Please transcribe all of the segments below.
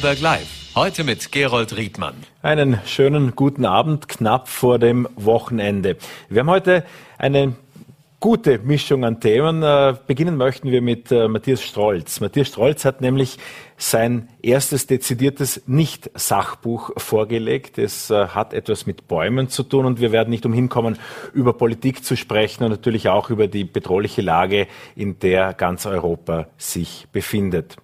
Live. Heute mit Gerold Riedmann. Einen schönen guten Abend, knapp vor dem Wochenende. Wir haben heute eine gute Mischung an Themen. Äh, beginnen möchten wir mit äh, Matthias Strolz. Matthias Strolz hat nämlich sein erstes dezidiertes Nicht-Sachbuch vorgelegt. Es äh, hat etwas mit Bäumen zu tun und wir werden nicht umhin kommen, über Politik zu sprechen und natürlich auch über die bedrohliche Lage, in der ganz Europa sich befindet.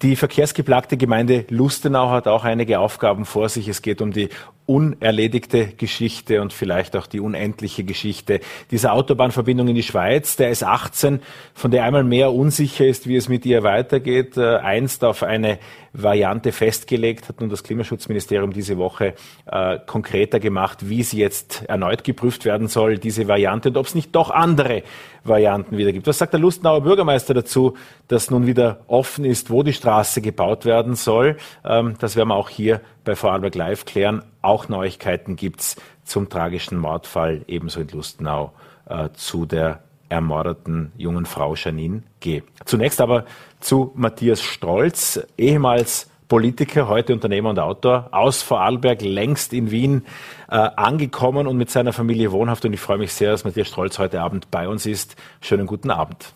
Die verkehrsgeplagte Gemeinde Lustenau hat auch einige Aufgaben vor sich. Es geht um die unerledigte Geschichte und vielleicht auch die unendliche Geschichte dieser Autobahnverbindung in die Schweiz. Der S18, von der einmal mehr unsicher ist, wie es mit ihr weitergeht, äh, einst auf eine Variante festgelegt, hat nun das Klimaschutzministerium diese Woche äh, konkreter gemacht, wie sie jetzt erneut geprüft werden soll, diese Variante, und ob es nicht doch andere Varianten wieder gibt. Was sagt der Lustenauer Bürgermeister dazu, dass nun wieder offen ist, wo die Straße gebaut werden soll? Ähm, das werden wir auch hier bei Vorarlberg Live klären. Auch Neuigkeiten gibt's zum tragischen Mordfall, ebenso in Lustenau, äh, zu der ermordeten jungen Frau Janine G. Zunächst aber zu Matthias Strolz, ehemals Politiker, heute Unternehmer und Autor, aus Vorarlberg, längst in Wien äh, angekommen und mit seiner Familie wohnhaft. Und ich freue mich sehr, dass Matthias Strolz heute Abend bei uns ist. Schönen guten Abend.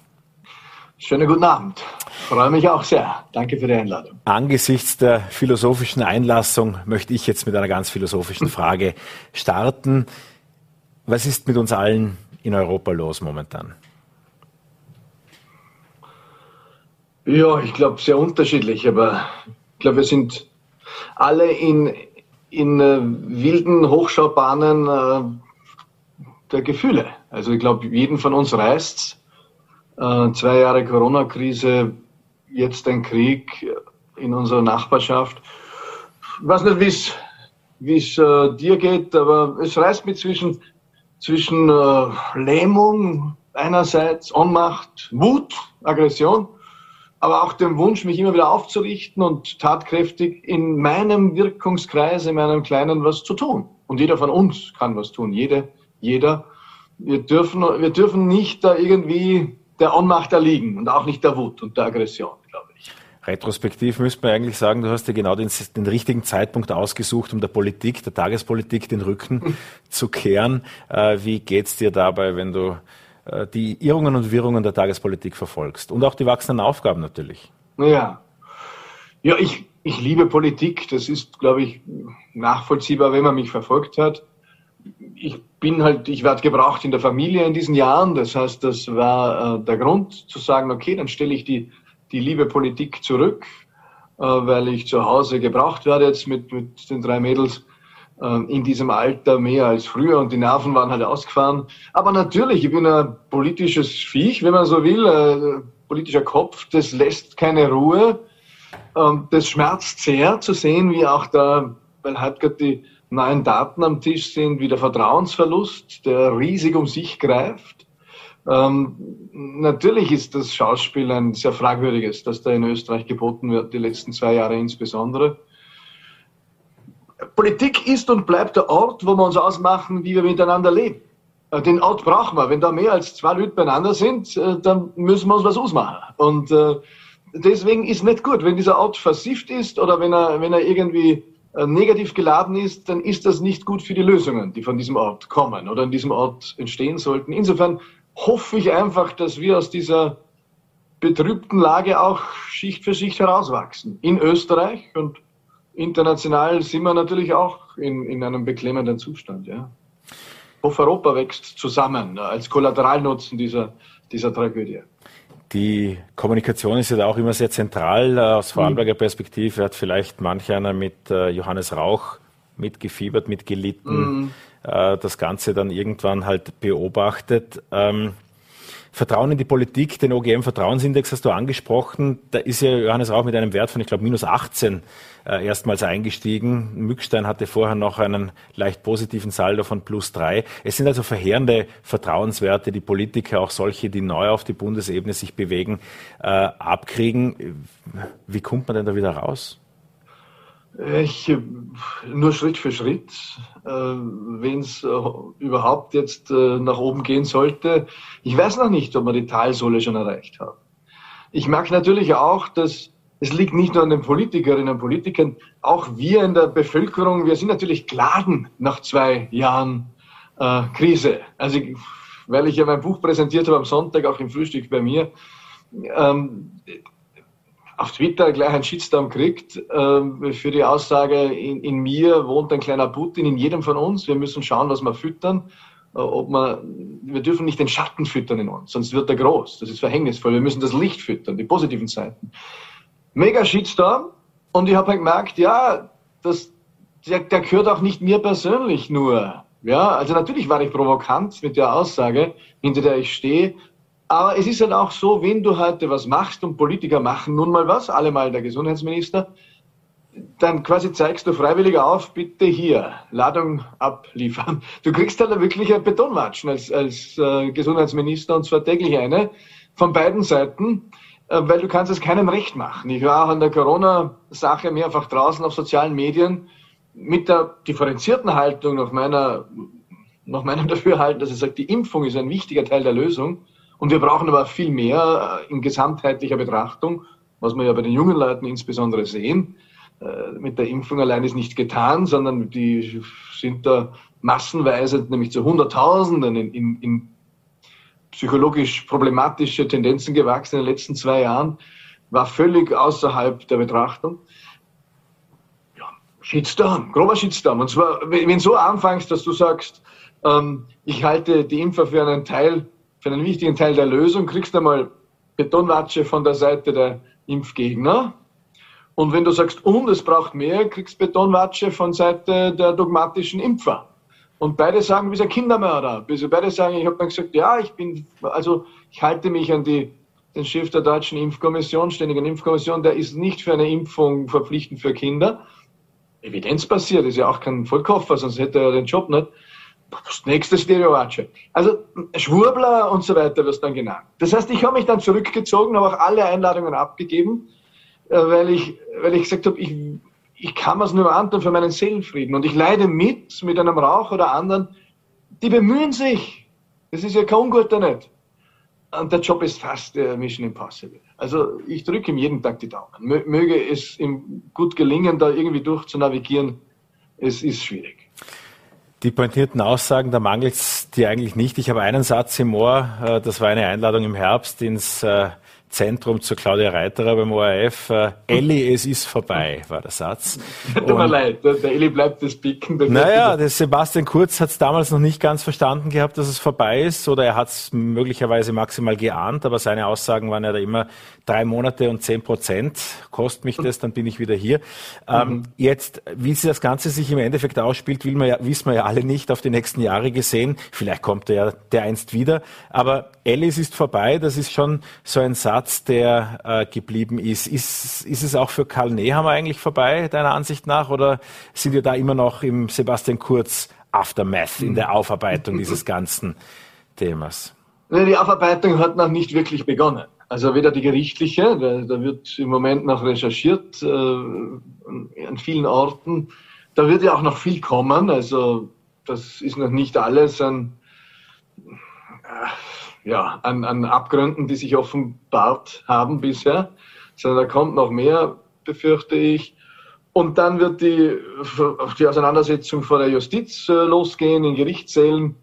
Schönen guten Abend. Freue mich auch sehr. Danke für die Einladung. Angesichts der philosophischen Einlassung möchte ich jetzt mit einer ganz philosophischen Frage starten. Was ist mit uns allen in Europa los momentan? Ja, ich glaube sehr unterschiedlich, aber glaube, wir sind alle in, in äh, wilden Hochschaubahnen äh, der Gefühle. Also ich glaube, jeden von uns reißt äh, zwei Jahre Corona-Krise, jetzt ein Krieg in unserer Nachbarschaft. Ich weiß nicht, wie es äh, dir geht, aber es reißt mich zwischen, zwischen äh, Lähmung einerseits, Ohnmacht, Wut, Aggression, aber auch dem Wunsch, mich immer wieder aufzurichten und tatkräftig in meinem Wirkungskreis, in meinem Kleinen was zu tun. Und jeder von uns kann was tun, jede, jeder. Wir dürfen, wir dürfen nicht da irgendwie der Ohnmacht erliegen und auch nicht der Wut und der Aggression, glaube ich. Retrospektiv müsste man eigentlich sagen, du hast dir genau den, den, richtigen Zeitpunkt ausgesucht, um der Politik, der Tagespolitik den Rücken zu kehren. Äh, wie geht's dir dabei, wenn du die Irrungen und Wirrungen der Tagespolitik verfolgst? Und auch die wachsenden Aufgaben natürlich. Ja, ja ich, ich liebe Politik. Das ist, glaube ich, nachvollziehbar, wenn man mich verfolgt hat ich bin halt, ich werde gebraucht in der Familie in diesen Jahren. Das heißt, das war äh, der Grund zu sagen, okay, dann stelle ich die, die liebe Politik zurück, äh, weil ich zu Hause gebraucht werde jetzt mit, mit den drei Mädels äh, in diesem Alter mehr als früher und die Nerven waren halt ausgefahren. Aber natürlich, ich bin ein politisches Viech, wenn man so will, äh, politischer Kopf, das lässt keine Ruhe. Ähm, das schmerzt sehr zu sehen, wie auch da, weil halt gerade die neuen Daten am Tisch sind, wie der Vertrauensverlust, der riesig um sich greift. Ähm, natürlich ist das Schauspiel ein sehr fragwürdiges, das da in Österreich geboten wird, die letzten zwei Jahre insbesondere. Politik ist und bleibt der Ort, wo wir uns ausmachen, wie wir miteinander leben. Äh, den Ort brauchen wir. Wenn da mehr als zwei Leute beieinander sind, äh, dann müssen wir uns was ausmachen. Und äh, deswegen ist nicht gut, wenn dieser Ort versifft ist oder wenn er, wenn er irgendwie negativ geladen ist, dann ist das nicht gut für die Lösungen, die von diesem Ort kommen oder an diesem Ort entstehen sollten. Insofern hoffe ich einfach, dass wir aus dieser betrübten Lage auch Schicht für Schicht herauswachsen. In Österreich und international sind wir natürlich auch in, in einem beklemmenden Zustand. Ja. Hoffe, Europa wächst zusammen als Kollateralnutzen dieser, dieser Tragödie. Die Kommunikation ist ja da auch immer sehr zentral. Äh, aus mhm. Vorarlberger Perspektive hat vielleicht manch einer mit äh, Johannes Rauch mitgefiebert, mitgelitten, mhm. Äh, das Ganze dann irgendwann halt beobachtet. Ähm, Vertrauen in die Politik, den OGM-Vertrauensindex hast du angesprochen. Da ist ja Johannes Rauch mit einem Wert von, ich glaube, minus 18 äh, erstmals eingestiegen. Mückstein hatte vorher noch einen leicht positiven Saldo von plus drei. Es sind also verheerende Vertrauenswerte, die Politiker, auch solche, die neu auf die Bundesebene sich bewegen, äh, abkriegen. Wie kommt man denn da wieder raus? Ich, nur Schritt für Schritt. Äh, Wenn es äh, überhaupt jetzt äh, nach oben gehen sollte, ich weiß noch nicht, ob wir die Talsohle schon erreicht haben. Ich merke natürlich auch, dass es liegt nicht nur an den Politikerinnen und Politikern, auch wir in der Bevölkerung, wir sind natürlich geladen nach zwei Jahren äh, Krise. Also, weil ich ja mein Buch präsentiert habe am Sonntag, auch im Frühstück bei mir, ähm, auf Twitter gleich einen Shitstorm kriegt äh, für die Aussage, in, in, mir wohnt ein kleiner Putin, in jedem von uns. Wir müssen schauen, was wir füttern. Äh, ob man, wir dürfen nicht den Schatten füttern in uns, sonst wird er groß. Das ist verhängnisvoll. Wir müssen das Licht füttern, die positiven Seiten. Mega Shitstorm. Und ich habe halt gemerkt, ja, das, der, der gehört auch nicht mir persönlich nur. Ja, also natürlich war ich provokant mit der Aussage, hinter der ich stehe. Aber es ist halt auch so, wenn du heute was machst und Politiker machen nun mal was, alle mal der Gesundheitsminister, dann quasi zeigst du freiwillig auf, bitte hier, Ladung abliefern. Du kriegst halt wirklich ein Betonwatschen als, als äh, Gesundheitsminister und zwar täglich eine von beiden Seiten, äh, weil du kannst es keinem recht machen. Ich war auch an der Corona-Sache mehrfach draußen auf sozialen Medien mit der differenzierten Haltung nach meiner, nach meinem Dafürhalten, dass ich sage, die Impfung ist ein wichtiger Teil der Lösung und wir brauchen aber viel mehr äh, in gesamtheitlicher Betrachtung, was wir ja bei den jungen Leuten insbesondere sehen. Äh, mit der Impfung allein ist nicht getan, sondern die sind da massenweise, nämlich zu Hunderttausenden in, in, in psychologisch problematische Tendenzen gewachsen in den letzten zwei Jahren, war völlig außerhalb der Betrachtung. Ja, Shitstorm, grober Shitstorm. Und zwar, wenn du so anfängst, dass du sagst, ähm, ich halte die Impfer für einen Teil für einen wichtigen Teil der Lösung kriegst du einmal Betonwatsche von der Seite der Impfgegner. Und wenn du sagst, und es braucht mehr, kriegst Betonwatsche von Seite der dogmatischen Impfer. Und beide sagen, wie ein Kindermörder. Also beide sagen, ich habe dann gesagt, ja, ich bin, also ich halte mich an die, den Chef der deutschen Impfkommission, ständigen Impfkommission, der ist nicht für eine Impfung verpflichtend für Kinder. Evidenzbasiert, ist ja auch kein Vollkoffer, sonst hätte er den Job nicht das nächste Stereowatsche. Also Schwurbler und so weiter wirst dann genannt. Das heißt, ich habe mich dann zurückgezogen, habe auch alle Einladungen abgegeben, äh, weil ich, weil ich gesagt habe, ich, ich kann es nur antun für meinen Seelenfrieden. Und ich leide mit, mit einem Rauch oder anderen, die bemühen sich. Das ist ja kein Unguter nicht. Und der Job ist fast der Mission Impossible. Also ich drücke ihm jeden Tag die Daumen. Möge es ihm gut gelingen, da irgendwie durchzunavigieren. Es ist schwierig. Die pointierten Aussagen, da mangelt es dir eigentlich nicht. Ich habe einen Satz im Ohr, äh, das war eine Einladung im Herbst ins äh, Zentrum zur Claudia Reiterer beim ORF. Äh, Elli, es ist vorbei, war der Satz. Tut mir leid, der, der Elli bleibt das Picken. Naja, der Sebastian Kurz hat es damals noch nicht ganz verstanden gehabt, dass es vorbei ist, oder er hat es möglicherweise maximal geahnt, aber seine Aussagen waren ja da immer drei Monate und zehn Prozent. Kostet mich das, dann bin ich wieder hier. Ähm, mhm. jetzt, wie sich das Ganze sich im Endeffekt ausspielt, will man ja, wissen wir ja alle nicht auf die nächsten Jahre gesehen. Vielleicht kommt er ja der einst wieder. Aber Ellis ist vorbei, das ist schon so ein Satz, der äh, geblieben ist. ist. Ist es auch für Karl Nehammer eigentlich vorbei, deiner Ansicht nach, oder sind wir da immer noch im Sebastian Kurz Aftermath, in der Aufarbeitung dieses ganzen Themas? Die Aufarbeitung hat noch nicht wirklich begonnen. Also weder die gerichtliche, da, wird im Moment noch recherchiert äh, an vielen Orten. Da wird ja auch noch viel kommen. Also das ist noch nicht alles an ja, an, an Abgründen, die sich offenbart haben bisher, sondern da kommt noch mehr, befürchte ich. Und dann wird die, die Auseinandersetzung vor der Justiz äh, losgehen in Gerichtssälen.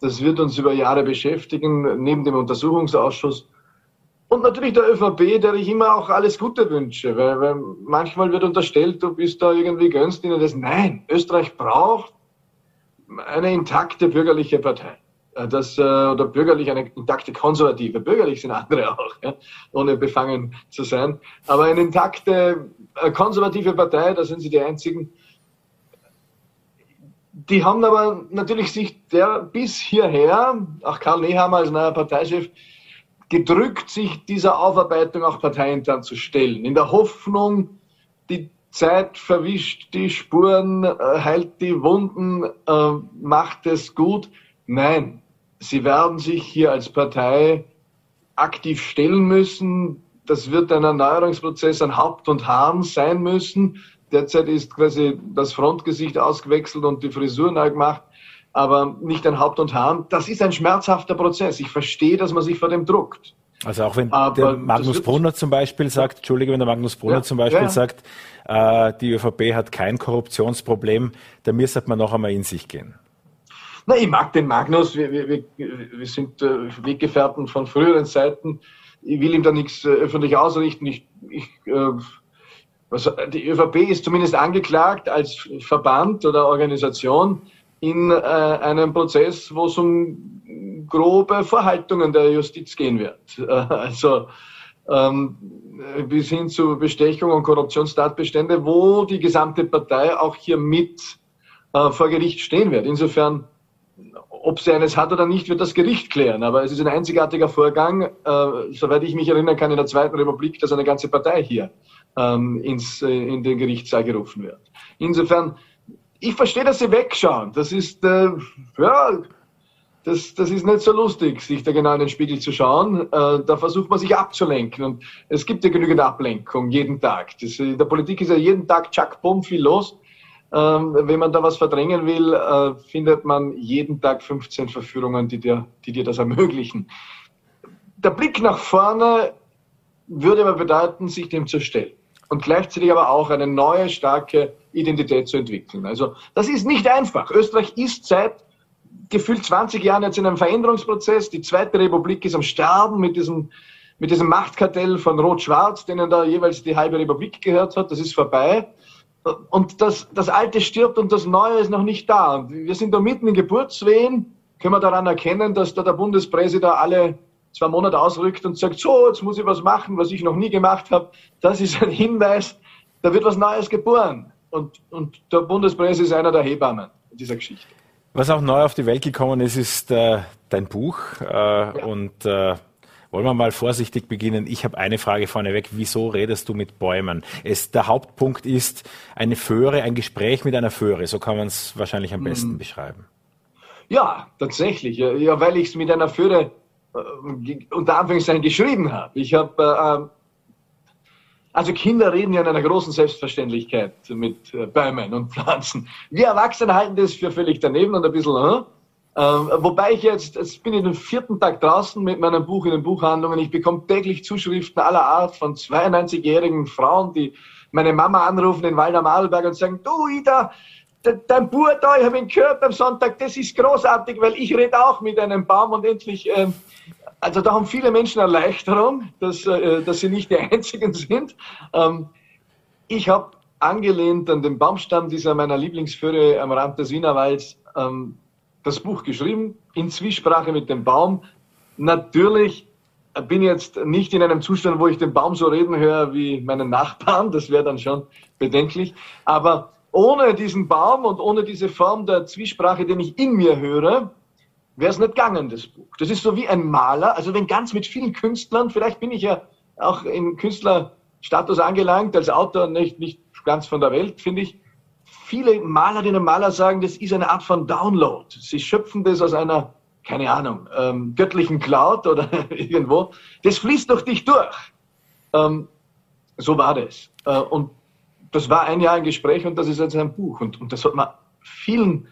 Das wird uns über Jahre beschäftigen, neben dem Untersuchungsausschuss. Und natürlich der ÖVP, der ich immer auch alles Gute wünsche, weil, weil manchmal wird unterstellt, du bist da irgendwie gönnst ihnen das. Nein, Österreich braucht eine intakte bürgerliche Partei. Äh, dass, äh, oder bürgerlich eine intakte konservative, bürgerlich sind andere auch, ja, ohne befangen zu sein, aber eine intakte äh, konservative Partei, da sind sie die einzigen. Die haben aber natürlich sich der bis hierher, auch Karl Nehammer als neuer Parteichef, gedrückt, sich dieser Aufarbeitung auch parteiintern zu stellen, in der Hoffnung, die Zeit verwischt die Spuren, heilt die Wunden, macht es gut. Nein, Sie werden sich hier als Partei aktiv stellen müssen. Das wird ein Erneuerungsprozess an Haupt und Haaren sein müssen. Derzeit ist quasi das Frontgesicht ausgewechselt und die Frisur neu gemacht, aber nicht ein Haupt und Haaren. Das ist ein schmerzhafter Prozess. Ich verstehe, dass man sich vor dem druckt. Also auch wenn Aber der Magnus Brunner zum Beispiel sagt, Entschuldige, wenn der Magnus Brunner ja, zum Beispiel ja. sagt, äh, die ÖVP hat kein Korruptionsproblem, dann müsste man noch einmal in sich gehen. Na, ich mag den Magnus, wir, wir, wir sind äh, Weggefährten von früheren Zeiten. Ich will ihm da nichts äh, öffentlich ausrichten. Ich, ich, äh, was, die ÖVP ist zumindest angeklagt als Verband oder Organisation in äh, einem Prozess, wo es um grobe Verhaltungen der Justiz gehen wird. Äh, also ähm, bis hin zu Bestechung und Korruptionstatbestände, wo die gesamte Partei auch hier mit äh, vor Gericht stehen wird. Insofern, ob sie eines hat oder nicht, wird das Gericht klären. Aber es ist ein einzigartiger Vorgang, äh, soweit ich mich erinnern kann, in der Zweiten Republik, dass eine ganze Partei hier ähm, ins, äh, in den Gerichtssaal gerufen wird. Insofern, ich verstehe, dass sie wegschauen. Das ist, äh, ja, das, das ist nicht so lustig, sich da genau in den Spiegel zu schauen. Äh, da versucht man sich abzulenken. Und es gibt ja genügend Ablenkung jeden Tag. Das, in der Politik ist ja jeden Tag Chuck Bumm viel los. Ähm, wenn man da was verdrängen will, äh, findet man jeden Tag 15 Verführungen, die dir, die dir das ermöglichen. Der Blick nach vorne würde aber bedeuten, sich dem zu stellen. Und gleichzeitig aber auch eine neue, starke Identität zu entwickeln. Also das ist nicht einfach. Österreich ist seit gefühlt 20 Jahren jetzt in einem Veränderungsprozess. Die Zweite Republik ist am Sterben mit diesem, mit diesem Machtkartell von Rot-Schwarz, denen da jeweils die halbe Republik gehört hat. Das ist vorbei. Und das, das Alte stirbt und das Neue ist noch nicht da. Wir sind da mitten in Geburtswehen. Können wir daran erkennen, dass da der Bundespräsident alle zwei Monate ausrückt und sagt, so, jetzt muss ich was machen, was ich noch nie gemacht habe. Das ist ein Hinweis, da wird was Neues geboren. Und, und der Bundespräsident ist einer der Hebammen in dieser Geschichte. Was auch neu auf die Welt gekommen ist, ist äh, dein Buch. Äh, ja. Und äh, wollen wir mal vorsichtig beginnen. Ich habe eine Frage vorneweg. Wieso redest du mit Bäumen? Es, der Hauptpunkt ist eine Föhre, ein Gespräch mit einer Föhre. So kann man es wahrscheinlich am besten hm. beschreiben. Ja, tatsächlich. Ja, weil ich es mit einer Föhre äh, unter Anführungszeichen geschrieben habe. Ich habe äh, ähm, also Kinder reden ja in einer großen Selbstverständlichkeit mit äh, Bäumen und Pflanzen. Wir Erwachsene halten das für völlig daneben und ein bisschen, äh? Ähm, wobei ich jetzt, jetzt bin ich den vierten Tag draußen mit meinem Buch in den Buchhandlungen. Ich bekomme täglich Zuschriften aller Art von 92-jährigen Frauen, die meine Mama anrufen in Waldam Adelberg und sagen, du Ida, dein Buch da, ich habe ihn gehört am Sonntag, das ist großartig, weil ich rede auch mit einem Baum und endlich ähm, also da haben viele Menschen Erleichterung, dass, äh, dass sie nicht die Einzigen sind. Ähm, ich habe angelehnt an den Baumstamm dieser meiner Lieblingsföhre am Rand des Wienerwalds ähm, das Buch geschrieben, in Zwiesprache mit dem Baum. Natürlich bin ich jetzt nicht in einem Zustand, wo ich den Baum so reden höre wie meinen Nachbarn, das wäre dann schon bedenklich. Aber ohne diesen Baum und ohne diese Form der Zwiesprache, den ich in mir höre, wäre es nicht gegangen, das Buch. Das ist so wie ein Maler, also wenn ganz mit vielen Künstlern, vielleicht bin ich ja auch im Künstlerstatus angelangt, als Autor nicht, nicht ganz von der Welt, finde ich. Viele Malerinnen und Maler sagen, das ist eine Art von Download. Sie schöpfen das aus einer, keine Ahnung, ähm, göttlichen Cloud oder irgendwo. Das fließt durch dich durch. Ähm, so war das. Äh, und das war ein Jahr ein Gespräch und das ist jetzt ein Buch. Und, und das hat man vielen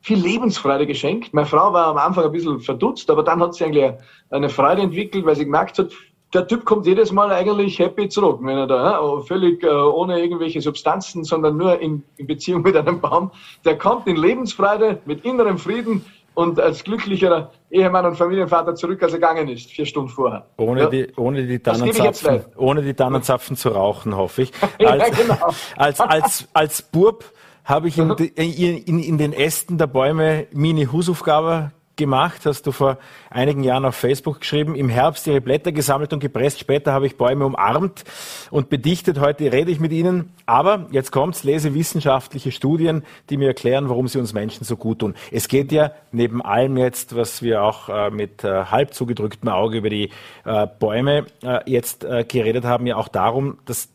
viel Lebensfreude geschenkt. Meine Frau war am Anfang ein bisschen verdutzt, aber dann hat sie eigentlich eine Freude entwickelt, weil sie gemerkt hat, der Typ kommt jedes Mal eigentlich happy zurück, wenn er da völlig äh, ohne irgendwelche Substanzen, sondern nur in, in, Beziehung mit einem Baum. Der kommt in Lebensfreude, mit innerem Frieden und als glücklicherer Ehemann und Familienvater zurück, als er gegangen ist, vier Stunden vorher. Ohne, ja. die, ohne, die Tannenzapfen, ohne die Tannenzapfen zu rauchen, hoffe ich. Als, ja, genau. als, als, als Bub habe ich in, in, in, den Ästen der Bäume Mini-Hausaufgabe gemacht, hast du vor einigen Jahren auf Facebook geschrieben. Im Herbst ihre Blätter gesammelt und gepresst. Später habe ich Bäume umarmt und bedichtet. Heute rede ich mit ihnen. Aber jetzt kommt's, lese wissenschaftliche Studien, die mir erklären, warum sie uns Menschen so gut tun. Es geht ja neben allem jetzt, was wir auch äh, mit äh, halb zugedrücktem Auge über die äh, Bäume jetzt geredet haben, ja auch darum, dass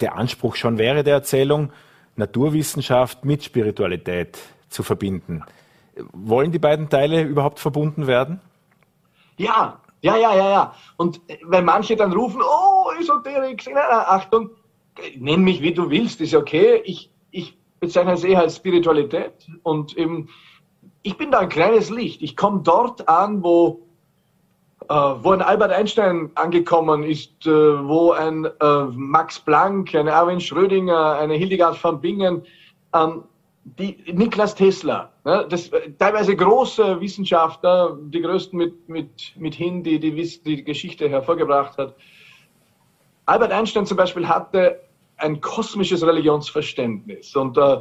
der Anspruch schon wäre der Erzählung, Naturwissenschaft mit Spiritualität zu verbinden. Wollen die beiden Teile überhaupt verbunden werden? Ja, ja, ja, ja, ja. Und wenn manche dann rufen, oh, Esoterik, Achtung, nenn mich wie du willst, ist okay. Ich, ich bezeichne es eher als Spiritualität und eben, ich bin da ein kleines Licht. Ich komme dort an, wo äh, wo ein Albert Einstein angekommen ist, äh, wo ein äh, Max Planck, ein Erwin Schrödinger, eine Hildegard von Bingen, ähm, die Niklas Tesla, ne, das, teilweise große Wissenschaftler, die größten mit, mit, mit hin, die die, die Geschichte hervorgebracht hat. Albert Einstein zum Beispiel hatte ein kosmisches Religionsverständnis und äh,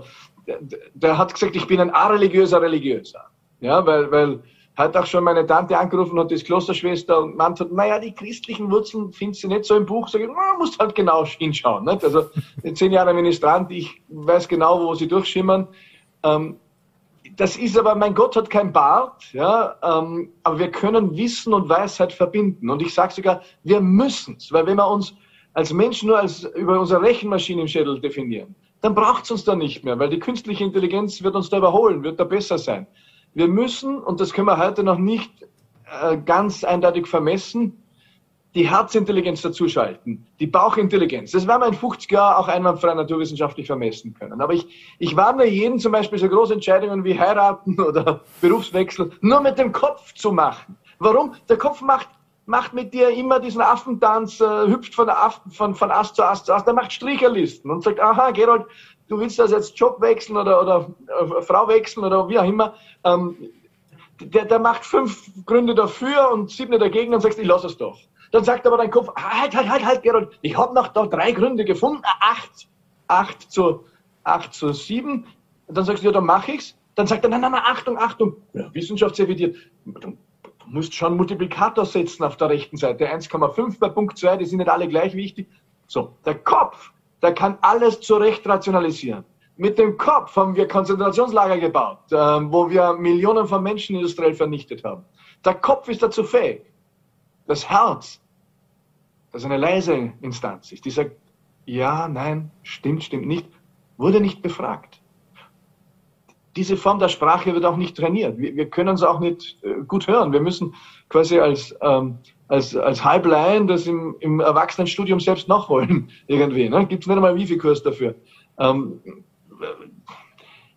der, der hat gesagt, ich bin ein areligiöser Religiöser. Ja, weil, weil hat auch schon meine Tante angerufen und das Klosterschwester und meint hat, naja, die christlichen Wurzeln findest du nicht so im Buch. Sag ich, man muss halt genau hinschauen. Nicht? Also zehn Jahren Ministrant, ich weiß genau, wo sie durchschimmern. Ähm, das ist aber, mein Gott hat kein Bart, ja, ähm, aber wir können Wissen und Weisheit verbinden. Und ich sage sogar, wir müssen es, weil wenn wir uns als Menschen nur als über unsere Rechenmaschine im Schädel definieren, dann braucht es uns da nicht mehr, weil die künstliche Intelligenz wird uns da überholen, wird da besser sein. Wir müssen, und das können wir heute noch nicht äh, ganz eindeutig vermessen, die Herzintelligenz dazuschalten, die Bauchintelligenz. Das werden wir in 50 Jahren auch einwandfrei naturwissenschaftlich vermessen können. Aber ich, ich warne jeden zum Beispiel so große Entscheidungen wie heiraten oder Berufswechsel nur mit dem Kopf zu machen. Warum? Der Kopf macht, macht mit dir immer diesen Affentanz, äh, hüpft von, Affen, von, von Ast zu Ast zu Ast, der macht Stricherlisten und sagt, aha, Gerold, du willst das jetzt Job wechseln oder, oder äh, Frau wechseln oder wie auch immer, ähm, der, der macht fünf Gründe dafür und sieben dagegen und sagst, ich lass es doch. Dann sagt aber dein Kopf, halt, halt, halt, halt, Gerold, ich habe noch da drei Gründe gefunden, acht, acht zu, acht zu sieben. Und dann sagst du, ja, dann mach ich's. Dann sagt er, nein, nein, nein, Achtung, Achtung, ja, Wissenschaftsevidiert. Du musst schon Multiplikator setzen auf der rechten Seite. 1,5 bei Punkt 2, die sind nicht alle gleich wichtig. So, der Kopf der kann alles zurecht rationalisieren. Mit dem Kopf haben wir Konzentrationslager gebaut, äh, wo wir Millionen von Menschen industriell vernichtet haben. Der Kopf ist dazu fähig. Das Herz, das eine leise Instanz ist, die sagt, ja, nein, stimmt, stimmt nicht, wurde nicht befragt. Diese Form der Sprache wird auch nicht trainiert. Wir, wir können es auch nicht äh, gut hören. Wir müssen quasi als ähm, als, als Halblein das im, im Erwachsenenstudium selbst nachholen, irgendwie. Ne? Gibt es nicht einmal einen Wifi-Kurs dafür. Ähm,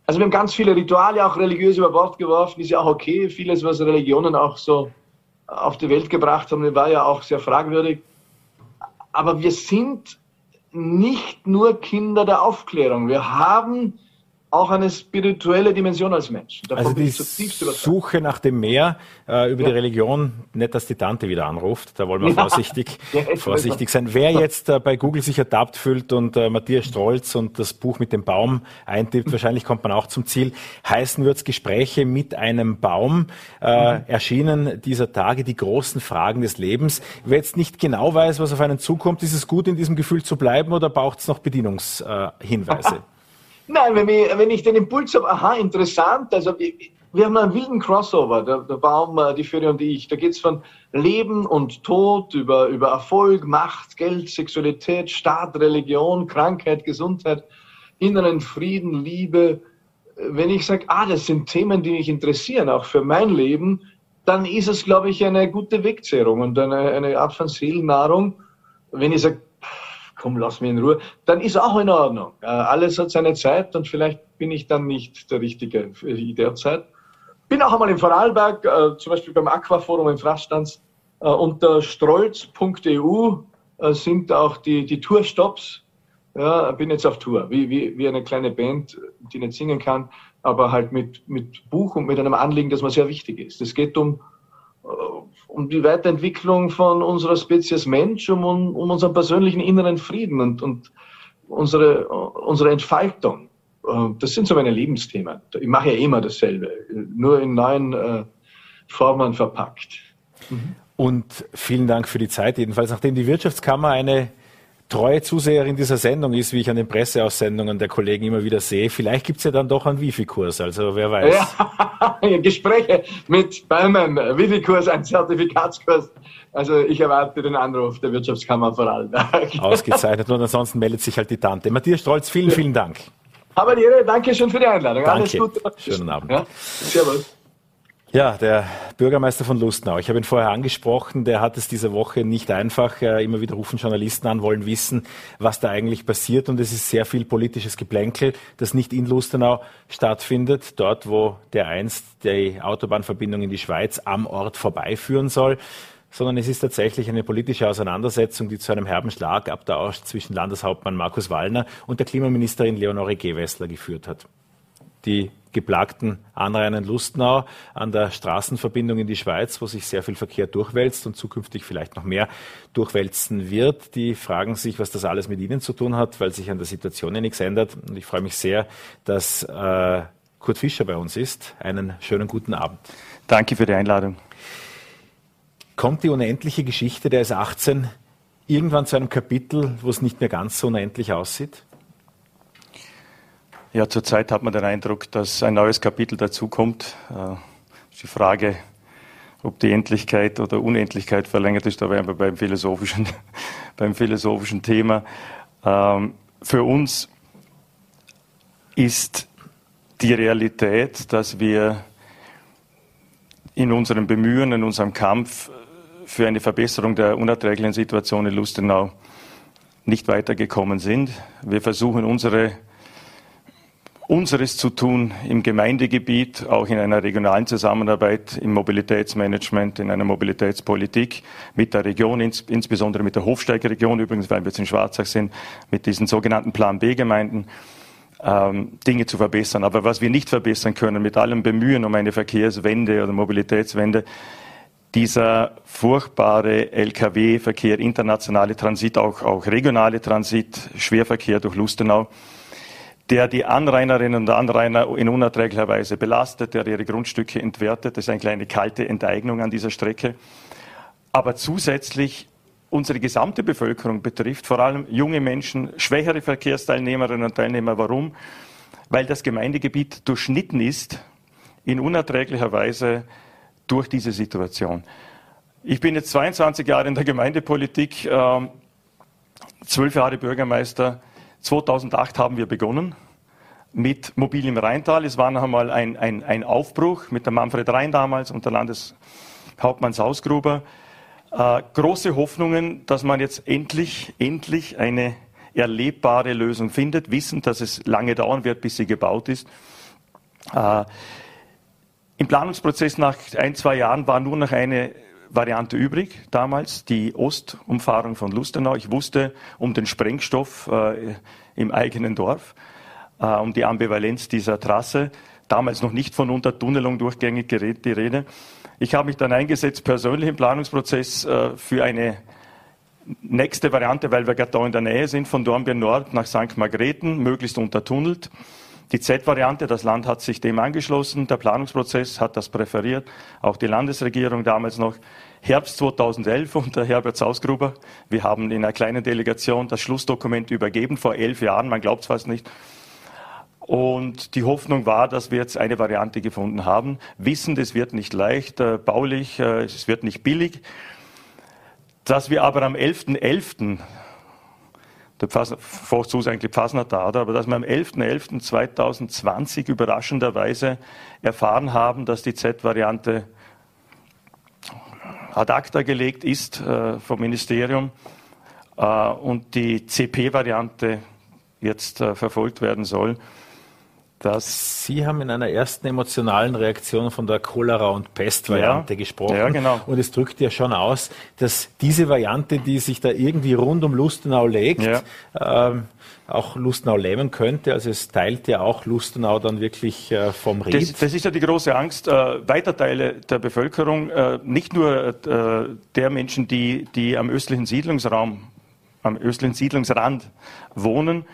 also wir haben ganz viele Rituale, auch religiös über Bord geworfen, ist ja auch okay. Vieles, was Religionen auch so auf die Welt gebracht haben, war ja auch sehr fragwürdig. Aber wir sind nicht nur Kinder der Aufklärung. Wir haben auch eine spirituelle Dimension als Mensch. Davon also die Suche nach dem Meer äh, über ja. die Religion, nicht, dass die Tante wieder anruft, da wollen wir vorsichtig, ja, vorsichtig sein. Wer jetzt äh, bei Google sich ertappt fühlt und äh, Matthias Strolz und das Buch mit dem Baum eintippt, wahrscheinlich kommt man auch zum Ziel, heißen wird's Gespräche mit einem Baum, äh, mhm. erschienen dieser Tage die großen Fragen des Lebens. Wer jetzt nicht genau weiß, was auf einen zukommt, ist es gut, in diesem Gefühl zu bleiben oder braucht es noch Bedienungshinweise? Nein, wenn ich, wenn ich den Impuls habe, aha, interessant, also wir haben einen wilden Crossover, der, der Baum, äh, die Führer und ich. Da geht es von Leben und Tod über, über Erfolg, Macht, Geld, Sexualität, Staat, Religion, Krankheit, Gesundheit, inneren Frieden, Liebe. Wenn ich sage, ah, das sind Themen, die mich interessieren, auch für mein Leben, dann ist es, glaube ich, eine gute Wegzehrung und eine, eine Art von Seelennahrung. Wenn ich sage, komm, lass mich in Ruhe, dann ist auch in Ordnung. Äh, alles hat seine Zeit und vielleicht bin ich dann nicht der Richtige für die derzeit. Bin auch einmal in Vorarlberg, äh, zum Beispiel beim Aquaforum in Frastanz. Äh, unter strolz.eu sind auch die, die Tourstops. Ja, bin jetzt auf Tour, wie, wie, wie eine kleine Band, die nicht singen kann, aber halt mit, mit Buch und mit einem Anliegen, das mir sehr wichtig ist. Es geht um, um die Weiterentwicklung von unserer Spezies Mensch, um, um unseren persönlichen inneren Frieden und, und unsere, unsere Entfaltung. Das sind so meine Lebensthemen. Ich mache ja immer dasselbe, nur in neuen äh, Formen verpackt. Mhm. Und vielen Dank für die Zeit. Jedenfalls, nachdem die Wirtschaftskammer eine treue Zuseherin dieser Sendung ist, wie ich an den Presseaussendungen der Kollegen immer wieder sehe. Vielleicht gibt es ja dann doch einen Wifi-Kurs, also wer weiß. Ja, Gespräche mit Bäumen, Wifi-Kurs, ein Zertifikatskurs. Also ich erwarte den Anruf der Wirtschaftskammer vor allem. Ausgezeichnet und ansonsten meldet sich halt die Tante. Matthias Strolz, vielen, vielen Dank. Aber dir, danke schön für die Einladung. Danke. Alles Gute. Schönen Abend. Ja? Servus. Ja, der Bürgermeister von Lustenau. Ich habe ihn vorher angesprochen. Der hat es diese Woche nicht einfach. Äh, immer wieder rufen Journalisten an, wollen wissen, was da eigentlich passiert. Und es ist sehr viel politisches Geplänkel, das nicht in Lustenau stattfindet. Dort, wo der einst die Autobahnverbindung in die Schweiz am Ort vorbeiführen soll sondern es ist tatsächlich eine politische Auseinandersetzung, die zu einem herben Schlagabtausch zwischen Landeshauptmann Markus Wallner und der Klimaministerin Leonore Gewessler geführt hat. Die geplagten Anrainen Lustenau an der Straßenverbindung in die Schweiz, wo sich sehr viel Verkehr durchwälzt und zukünftig vielleicht noch mehr durchwälzen wird. Die fragen sich, was das alles mit ihnen zu tun hat, weil sich an der Situation ja nichts ändert. Und ich freue mich sehr, dass äh, Kurt Fischer bei uns ist. Einen schönen guten Abend. Danke für die Einladung. Kommt die unendliche Geschichte der S18 irgendwann zu einem Kapitel, wo es nicht mehr ganz so unendlich aussieht? Ja, zurzeit hat man den Eindruck, dass ein neues Kapitel dazukommt. Äh, die Frage, ob die Endlichkeit oder Unendlichkeit verlängert ist, da wären wir beim philosophischen, beim philosophischen Thema. Ähm, für uns ist die Realität, dass wir in unserem Bemühen, in unserem Kampf für eine Verbesserung der unerträglichen Situation in Lustenau nicht weitergekommen sind. Wir versuchen unsere unseres zu tun im Gemeindegebiet, auch in einer regionalen Zusammenarbeit im Mobilitätsmanagement, in einer Mobilitätspolitik mit der Region, ins, insbesondere mit der Hofsteigerregion, übrigens, weil wir jetzt in Schwarzach sind, mit diesen sogenannten Plan B-Gemeinden, ähm, Dinge zu verbessern. Aber was wir nicht verbessern können, mit allem Bemühen um eine Verkehrswende oder Mobilitätswende, dieser furchtbare Lkw-Verkehr, internationale Transit, auch, auch regionale Transit, Schwerverkehr durch Lustenau, der die Anrainerinnen und Anrainer in unerträglicher Weise belastet, der ihre Grundstücke entwertet. Das ist eine kleine kalte Enteignung an dieser Strecke. Aber zusätzlich unsere gesamte Bevölkerung betrifft, vor allem junge Menschen, schwächere Verkehrsteilnehmerinnen und Teilnehmer. Warum? Weil das Gemeindegebiet durchschnitten ist in unerträglicher Weise durch diese Situation. Ich bin jetzt 22 Jahre in der Gemeindepolitik, äh, zwölf Jahre Bürgermeister 2008 haben wir begonnen mit Mobil im Rheintal. Es war noch einmal ein, ein, ein Aufbruch mit der Manfred Rhein damals und der Landeshauptmann Sausgruber. Äh, große Hoffnungen, dass man jetzt endlich, endlich eine erlebbare Lösung findet, wissend, dass es lange dauern wird, bis sie gebaut ist. Äh, Im Planungsprozess nach ein, zwei Jahren war nur noch eine Variante übrig damals, die Ostumfahrung von Lustenau. Ich wusste um den Sprengstoff äh, im eigenen Dorf, äh, um die Ambivalenz dieser Trasse. Damals noch nicht von Untertunnelung durchgängig die Rede. Ich habe mich dann eingesetzt, persönlich im Planungsprozess, äh, für eine nächste Variante, weil wir gerade da in der Nähe sind, von Dornbirn Nord nach St. Margrethen, möglichst untertunnelt. Die Z-Variante, das Land hat sich dem angeschlossen, der Planungsprozess hat das präferiert, auch die Landesregierung damals noch. Herbst 2011 unter Herbert Sausgruber. Wir haben in einer kleinen Delegation das Schlussdokument übergeben, vor elf Jahren, man glaubt es fast nicht. Und die Hoffnung war, dass wir jetzt eine Variante gefunden haben. Wissend, es wird nicht leicht, äh, baulich, äh, es wird nicht billig. Dass wir aber am 11.11., .11., der Vorzug eigentlich Pfasnertat, aber dass wir am 11.11.2020 überraschenderweise erfahren haben, dass die Z-Variante ad acta gelegt ist äh, vom Ministerium äh, und die CP-Variante jetzt äh, verfolgt werden soll. Das Sie haben in einer ersten emotionalen Reaktion von der Cholera- und Pest-Variante ja, gesprochen. Ja, genau. Und es drückt ja schon aus, dass diese Variante, die sich da irgendwie rund um Lustenau legt, ja. ähm, auch Lustenau lähmen könnte. Also es teilt ja auch Lustenau dann wirklich äh, vom Ried. Das, das, ist ja die große Angst. Äh, weiter Teile der Bevölkerung, äh, nicht nur äh, der Menschen, die, die am östlichen Siedlungsraum, am östlichen Siedlungsrand wohnen,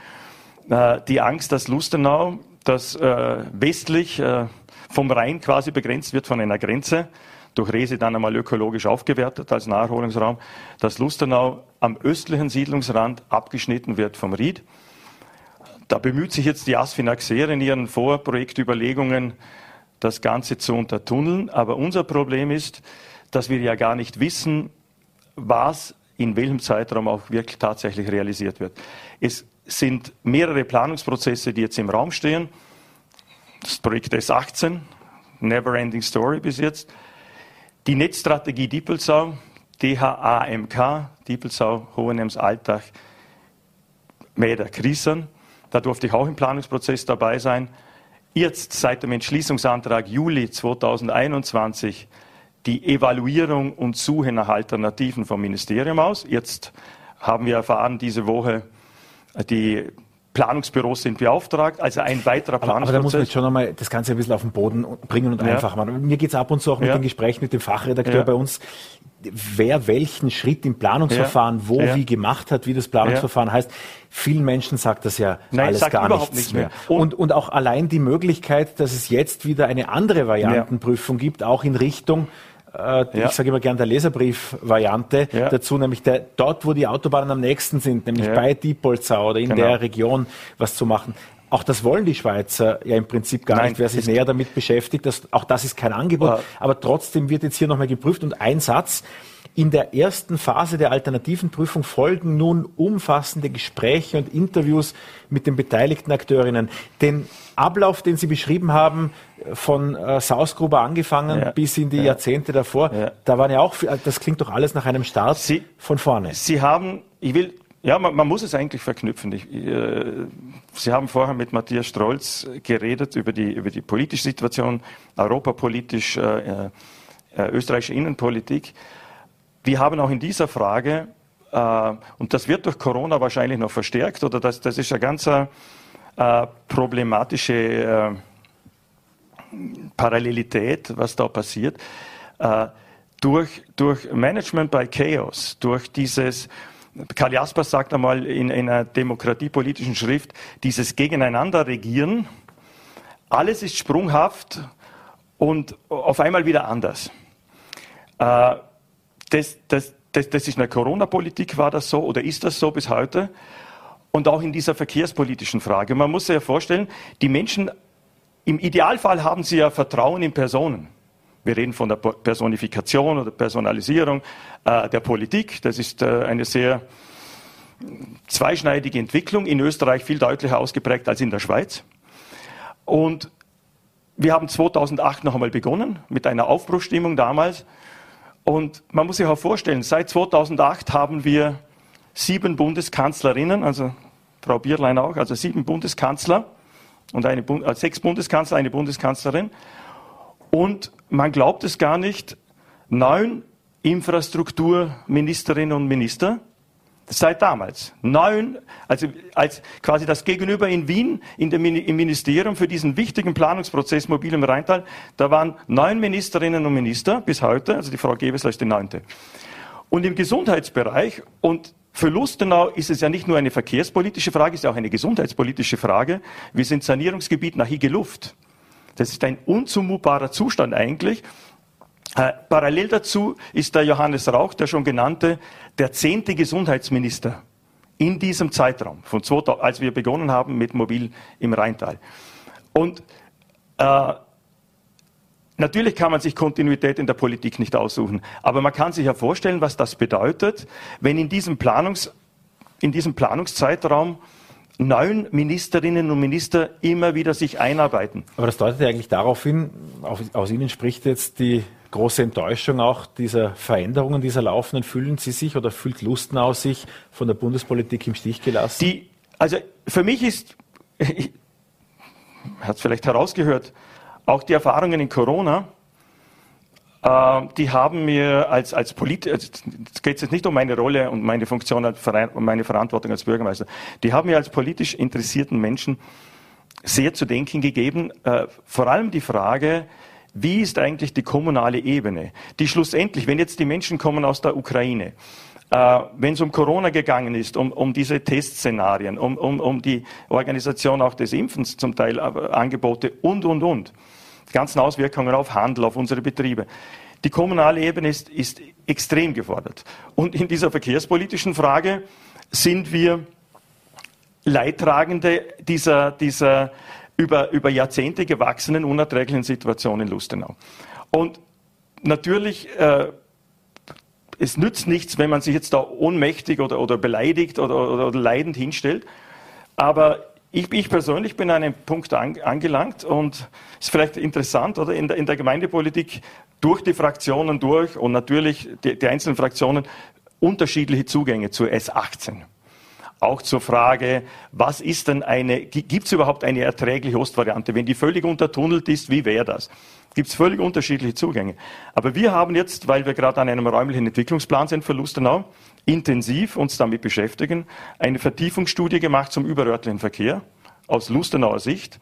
äh, die Angst, dass Lustenau das äh, westlich äh, vom Rhein quasi begrenzt wird von einer Grenze, durch Rese dann einmal ökologisch aufgewertet als Naherholungsraum, dass Lustenau am östlichen Siedlungsrand abgeschnitten wird vom Ried. Da bemüht sich jetzt die Asfinaxere in ihren Vorprojektüberlegungen, das Ganze zu untertunneln. Aber unser Problem ist, dass wir ja gar nicht wissen, was in welchem Zeitraum auch wirklich tatsächlich realisiert wird. Es sind mehrere Planungsprozesse, die jetzt im Raum stehen. Das Projekt S18, Never Ending Story bis jetzt. Die Netzstrategie Diepelsau, DHAMK, Diepelsau, Hohenems, Alltag, Mäder, Kriesern. Da durfte ich auch im Planungsprozess dabei sein. Jetzt seit dem Entschließungsantrag Juli 2021 die Evaluierung und Suche nach Alternativen vom Ministerium aus. Jetzt haben wir erfahren, diese Woche, die Planungsbüros sind beauftragt, also ein weiterer Planungsprozess. Aber, aber da muss man jetzt schon einmal das Ganze ein bisschen auf den Boden bringen und ja. einfach machen. Mir geht es ab und zu auch mit ja. dem Gespräch mit dem Fachredakteur ja. bei uns, wer welchen Schritt im Planungsverfahren wo wie gemacht hat, wie das Planungsverfahren heißt. Vielen Menschen sagt das ja Nein, alles gar nichts, nichts mehr. mehr. Und, und auch allein die Möglichkeit, dass es jetzt wieder eine andere Variantenprüfung gibt, auch in Richtung äh, ja. ich sage immer gern der Leserbrief-Variante ja. dazu, nämlich der, dort, wo die Autobahnen am nächsten sind, nämlich ja. bei Diepolzau oder in genau. der Region was zu machen. Auch das wollen die Schweizer ja im Prinzip gar Nein, nicht, wer sich näher damit beschäftigt. Das, auch das ist kein Angebot. Aber trotzdem wird jetzt hier nochmal geprüft. Und ein Satz, in der ersten Phase der alternativen Prüfung folgen nun umfassende Gespräche und Interviews mit den beteiligten Akteurinnen. Den Ablauf, den Sie beschrieben haben, von äh, Sausgruber angefangen ja. bis in die ja. Jahrzehnte davor, ja. da waren ja auch, das klingt doch alles nach einem Start Sie, von vorne. Sie haben, ich will, ja, man, man muss es eigentlich verknüpfen. Ich, äh, Sie haben vorher mit Matthias Strolz geredet über die, über die politische Situation, europapolitisch, äh, äh, österreichische Innenpolitik. Wir haben auch in dieser Frage, äh, und das wird durch Corona wahrscheinlich noch verstärkt, oder das, das ist eine ganz äh, problematische äh, Parallelität, was da passiert, äh, durch, durch Management by Chaos, durch dieses, Karl Jaspers sagt einmal in, in einer demokratiepolitischen Schrift, dieses Gegeneinanderregieren, alles ist sprunghaft und auf einmal wieder anders. Das, das, das, das ist in der Corona-Politik war das so oder ist das so bis heute? Und auch in dieser verkehrspolitischen Frage. Man muss sich ja vorstellen, die Menschen, im Idealfall haben sie ja Vertrauen in Personen. Wir reden von der Personifikation oder Personalisierung äh, der Politik. Das ist äh, eine sehr zweischneidige Entwicklung, in Österreich viel deutlicher ausgeprägt als in der Schweiz. Und wir haben 2008 noch einmal begonnen mit einer Aufbruchstimmung damals. Und man muss sich auch vorstellen, seit 2008 haben wir sieben Bundeskanzlerinnen, also Frau Bierlein auch, also sieben Bundeskanzler und eine, äh, sechs Bundeskanzler, eine Bundeskanzlerin. Und man glaubt es gar nicht, neun Infrastrukturministerinnen und Minister Seit damals. Neun, also als quasi das Gegenüber in Wien in dem, im Ministerium für diesen wichtigen Planungsprozess Mobil im Rheintal, da waren neun Ministerinnen und Minister bis heute, also die Frau Gewessler ist die neunte. Und im Gesundheitsbereich und für Lustenau ist es ja nicht nur eine verkehrspolitische Frage, es ist auch eine gesundheitspolitische Frage. Wir sind Sanierungsgebiet nach Hige Luft. Das ist ein unzumutbarer Zustand eigentlich. Äh, parallel dazu ist der Johannes Rauch, der schon genannte, der zehnte Gesundheitsminister in diesem Zeitraum, von 2000, als wir begonnen haben mit Mobil im Rheintal. Und äh, natürlich kann man sich Kontinuität in der Politik nicht aussuchen, aber man kann sich ja vorstellen, was das bedeutet, wenn in diesem, Planungs, in diesem Planungszeitraum neun Ministerinnen und Minister immer wieder sich einarbeiten. Aber das deutet ja eigentlich darauf hin, aus Ihnen spricht jetzt die große Enttäuschung auch dieser Veränderungen, dieser laufenden. Fühlen Sie sich oder fühlt Lustenau sich von der Bundespolitik im Stich gelassen? Die, also für mich ist, ich, hat es vielleicht herausgehört, auch die Erfahrungen in Corona, äh, die haben mir als, als Politiker, es geht jetzt nicht um meine Rolle und meine Funktion, um meine Verantwortung als Bürgermeister, die haben mir als politisch interessierten Menschen sehr zu denken gegeben, äh, vor allem die Frage, wie ist eigentlich die kommunale Ebene, die schlussendlich, wenn jetzt die Menschen kommen aus der Ukraine, äh, wenn es um Corona gegangen ist, um, um diese Testszenarien, um, um, um die Organisation auch des Impfens zum Teil, äh, Angebote und, und, und, die ganzen Auswirkungen auf Handel, auf unsere Betriebe. Die kommunale Ebene ist, ist extrem gefordert. Und in dieser verkehrspolitischen Frage sind wir Leidtragende dieser, dieser über, über Jahrzehnte gewachsenen, unerträglichen Situation in Lustenau. Und natürlich, äh, es nützt nichts, wenn man sich jetzt da ohnmächtig oder, oder beleidigt oder, oder, oder leidend hinstellt. Aber ich, ich, persönlich bin an einem Punkt an, angelangt und es ist vielleicht interessant, oder in der, in der, Gemeindepolitik durch die Fraktionen durch und natürlich die, die einzelnen Fraktionen unterschiedliche Zugänge zur S18. Auch zur Frage, was ist denn eine, gibt es überhaupt eine erträgliche Ostvariante? Wenn die völlig untertunnelt ist, wie wäre das? Gibt es völlig unterschiedliche Zugänge. Aber wir haben jetzt, weil wir gerade an einem räumlichen Entwicklungsplan sind für Lustenau, intensiv uns damit beschäftigen, eine Vertiefungsstudie gemacht zum überörtlichen Verkehr aus Lustenauer Sicht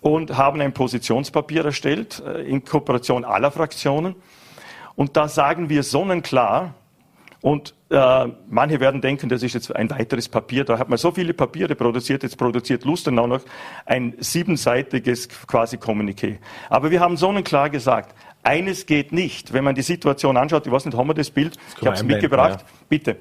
und haben ein Positionspapier erstellt äh, in Kooperation aller Fraktionen. Und da sagen wir sonnenklar, und äh, manche werden denken, das ist jetzt ein weiteres Papier. Da hat man so viele Papiere produziert. Jetzt produziert Lustenau noch ein siebenseitiges quasi Kommuniqué. Aber wir haben sonnenklar gesagt, eines geht nicht. Wenn man die Situation anschaut, ich weiß nicht, haben wir das Bild? Das ich habe es mitgebracht. Ja. Bitte.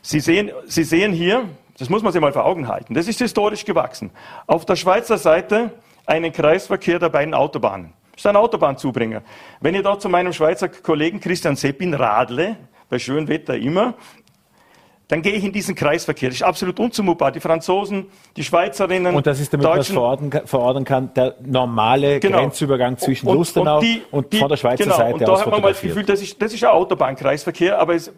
Sie sehen, Sie sehen hier, das muss man sich mal vor Augen halten. Das ist historisch gewachsen. Auf der Schweizer Seite einen Kreisverkehr der beiden Autobahnen. Das ist ein Autobahnzubringer. Wenn ich da zu meinem Schweizer Kollegen Christian Seppin radle, bei schönem Wetter immer, dann gehe ich in diesen Kreisverkehr. Das ist absolut unzumutbar. Die Franzosen, die Schweizerinnen, Und das ist, damit Deutschen, man das verordnen kann, der normale genau. Grenzübergang zwischen und, Lustenau und, die, und, von der Schweizer genau. Seite und da hat man mal das Gefühl, das ist, das ist ein Autobahnkreisverkehr, aber es,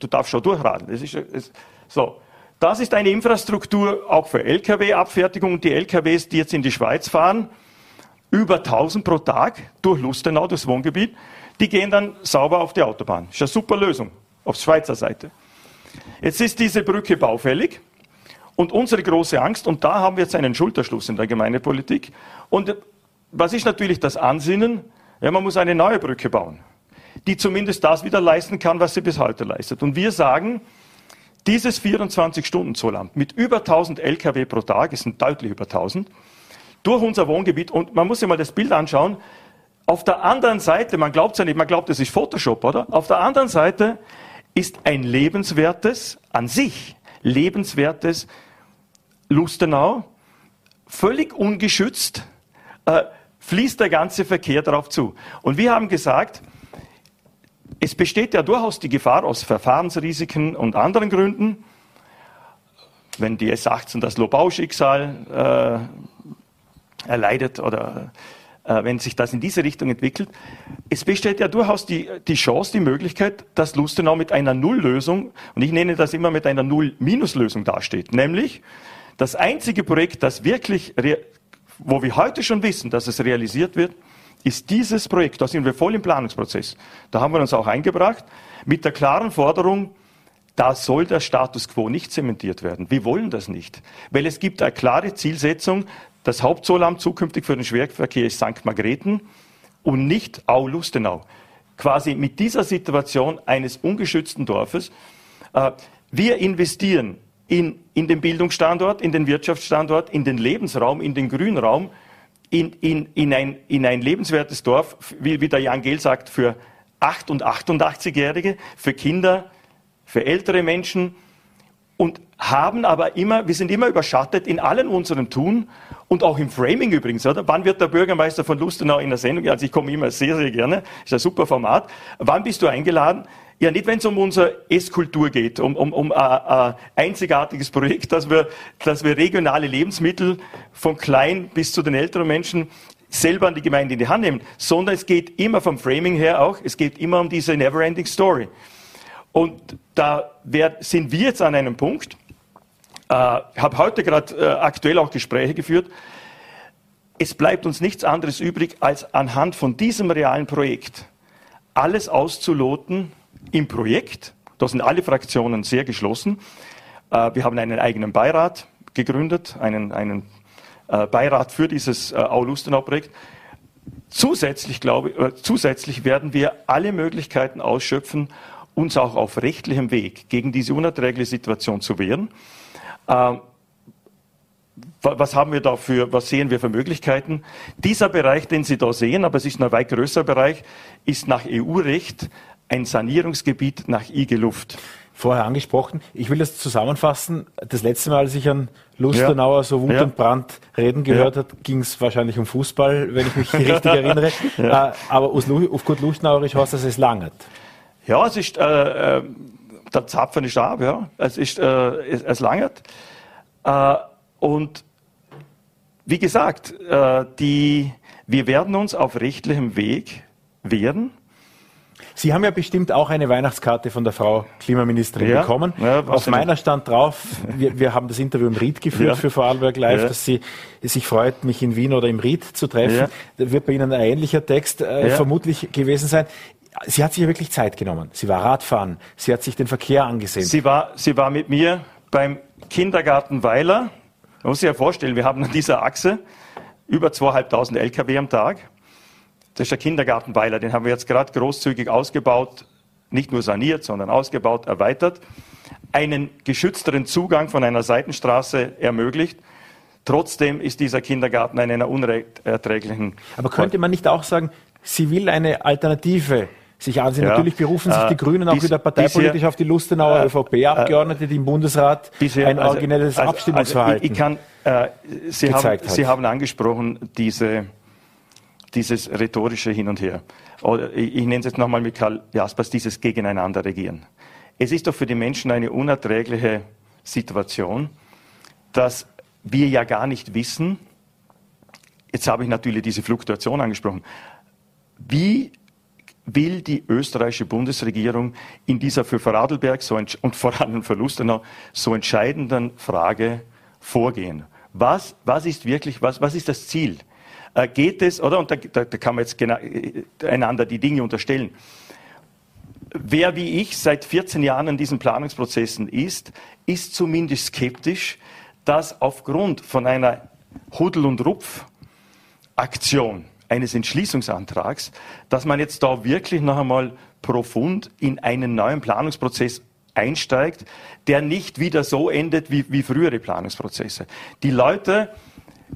du darfst schon durchradeln. Das ist, es, so. Das ist eine Infrastruktur auch für Lkw-Abfertigung. Die Lkws, die jetzt in die Schweiz fahren, über 1000 pro Tag durch Lustenau, das Wohngebiet, die gehen dann sauber auf die Autobahn. Ist eine super Lösung auf Schweizer Seite. Jetzt ist diese Brücke baufällig und unsere große Angst, und da haben wir jetzt einen Schulterschluss in der Gemeindepolitik. Und was ist natürlich das Ansinnen? Ja, man muss eine neue Brücke bauen, die zumindest das wieder leisten kann, was sie bis heute leistet. Und wir sagen, dieses 24-Stunden-Zollamt mit über 1000 Lkw pro Tag, es sind deutlich über 1000, durch unser Wohngebiet, und man muss sich mal das Bild anschauen, auf der anderen Seite, man glaubt es ja nicht, man glaubt, es ist Photoshop, oder? Auf der anderen Seite ist ein lebenswertes, an sich lebenswertes Lustenau, völlig ungeschützt, äh, fließt der ganze Verkehr darauf zu. Und wir haben gesagt, es besteht ja durchaus die Gefahr aus Verfahrensrisiken und anderen Gründen, wenn die S18 das Lobau-Schicksal äh, erleidet oder wenn sich das in diese Richtung entwickelt. Es besteht ja durchaus die, die Chance, die Möglichkeit, dass Lustenau mit einer Nulllösung, und ich nenne das immer mit einer Null-Minus-Lösung dasteht, nämlich das einzige Projekt, das wirklich, wo wir heute schon wissen, dass es realisiert wird, ist dieses Projekt. Da sind wir voll im Planungsprozess. Da haben wir uns auch eingebracht mit der klaren Forderung, da soll der Status quo nicht zementiert werden. Wir wollen das nicht, weil es gibt eine klare Zielsetzung, das Hauptzollamt zukünftig für den Schwerverkehr ist St. Margrethen und nicht Au-Lustenau. Quasi mit dieser Situation eines ungeschützten Dorfes. Äh, wir investieren in, in den Bildungsstandort, in den Wirtschaftsstandort, in den Lebensraum, in den Grünraum, in, in, in, ein, in ein lebenswertes Dorf, wie, wie der Jan Gehl sagt, für 8- und 88-Jährige, für Kinder, für ältere Menschen, und haben aber immer, wir sind immer überschattet in allen unserem Tun und auch im Framing übrigens, oder? Wann wird der Bürgermeister von Lustenau in der Sendung? Also ich komme immer sehr, sehr gerne, ist ein super Format. Wann bist du eingeladen? Ja, nicht wenn es um unsere Esskultur geht, um, um, um ein einzigartiges Projekt, dass wir, dass wir regionale Lebensmittel von klein bis zu den älteren Menschen selber an die Gemeinde in die Hand nehmen, sondern es geht immer vom Framing her auch, es geht immer um diese Neverending Story. Und da sind wir jetzt an einem Punkt, äh, habe heute gerade äh, aktuell auch Gespräche geführt, es bleibt uns nichts anderes übrig, als anhand von diesem realen Projekt alles auszuloten im Projekt. Da sind alle Fraktionen sehr geschlossen. Äh, wir haben einen eigenen Beirat gegründet, einen, einen äh, Beirat für dieses äh, Aulustenau-Projekt. Zusätzlich, glaube, äh, zusätzlich werden wir alle Möglichkeiten ausschöpfen, uns auch auf rechtlichem Weg gegen diese unerträgliche Situation zu wehren. Ähm, was haben wir da für, was sehen wir für Möglichkeiten? Dieser Bereich, den Sie da sehen, aber es ist ein weit größerer Bereich, ist nach EU-Recht ein Sanierungsgebiet nach IG Luft. Vorher angesprochen. Ich will das zusammenfassen. Das letzte Mal, als ich an Lustenauer so Wut ja. und Brand reden gehört ja. habe, ging es wahrscheinlich um Fußball, wenn ich mich richtig erinnere. ja. Äh, aber auf gut Lustenauerisch heißt das, es langert. Ja, es ist, äh, äh, der Zapfen ist ab, ja. Es ist, äh, es, es langert. Äh, und wie gesagt, äh, die, wir werden uns auf rechtlichem Weg wehren. Sie haben ja bestimmt auch eine Weihnachtskarte von der Frau Klimaministerin ja, bekommen. Ja, Auf meiner stand drauf, wir, wir, haben das Interview im Ried geführt ja. für Vorarlberg Live, dass sie sich freut, mich in Wien oder im Ried zu treffen. Da wird bei Ihnen ein ähnlicher Text äh, vermutlich gewesen sein. Sie hat sich ja wirklich Zeit genommen. Sie war Radfahren, sie hat sich den Verkehr angesehen. Sie war, sie war mit mir beim Kindergarten Weiler. Man muss sich ja vorstellen, wir haben an dieser Achse über zweieinhalbtausend Lkw am Tag. Das ist der Kindergartenweiler, den haben wir jetzt gerade großzügig ausgebaut, nicht nur saniert, sondern ausgebaut, erweitert, einen geschützteren Zugang von einer Seitenstraße ermöglicht. Trotzdem ist dieser Kindergarten in einer unerträglichen. Aber könnte man nicht auch sagen, sie will eine Alternative sich ansehen. Ja, Natürlich berufen sich die äh, Grünen auch wieder parteipolitisch bisher, auf die Lustenauer äh, ÖVP-Abgeordnete, die im Bundesrat bisher, ein also, originelles also, Abstimmungsverhalten also ich, ich kann, äh, Sie, haben, Sie haben angesprochen, diese dieses rhetorische Hin und Her. Oder ich, ich nenne es jetzt nochmal mit Karl Jaspers, dieses Gegeneinander regieren. Es ist doch für die Menschen eine unerträgliche Situation, dass wir ja gar nicht wissen, jetzt habe ich natürlich diese Fluktuation angesprochen, wie will die österreichische Bundesregierung in dieser für Vorarlberg so und vor allem für Lustenau so entscheidenden Frage vorgehen? Was, was ist wirklich, was, was ist das Ziel? Äh, geht es, oder? Und da, da, da kann man jetzt genau, einander die Dinge unterstellen. Wer wie ich seit 14 Jahren in diesen Planungsprozessen ist, ist zumindest skeptisch, dass aufgrund von einer Huddel- und Rupf-Aktion eines Entschließungsantrags, dass man jetzt da wirklich noch einmal profund in einen neuen Planungsprozess einsteigt, der nicht wieder so endet wie, wie frühere Planungsprozesse. Die Leute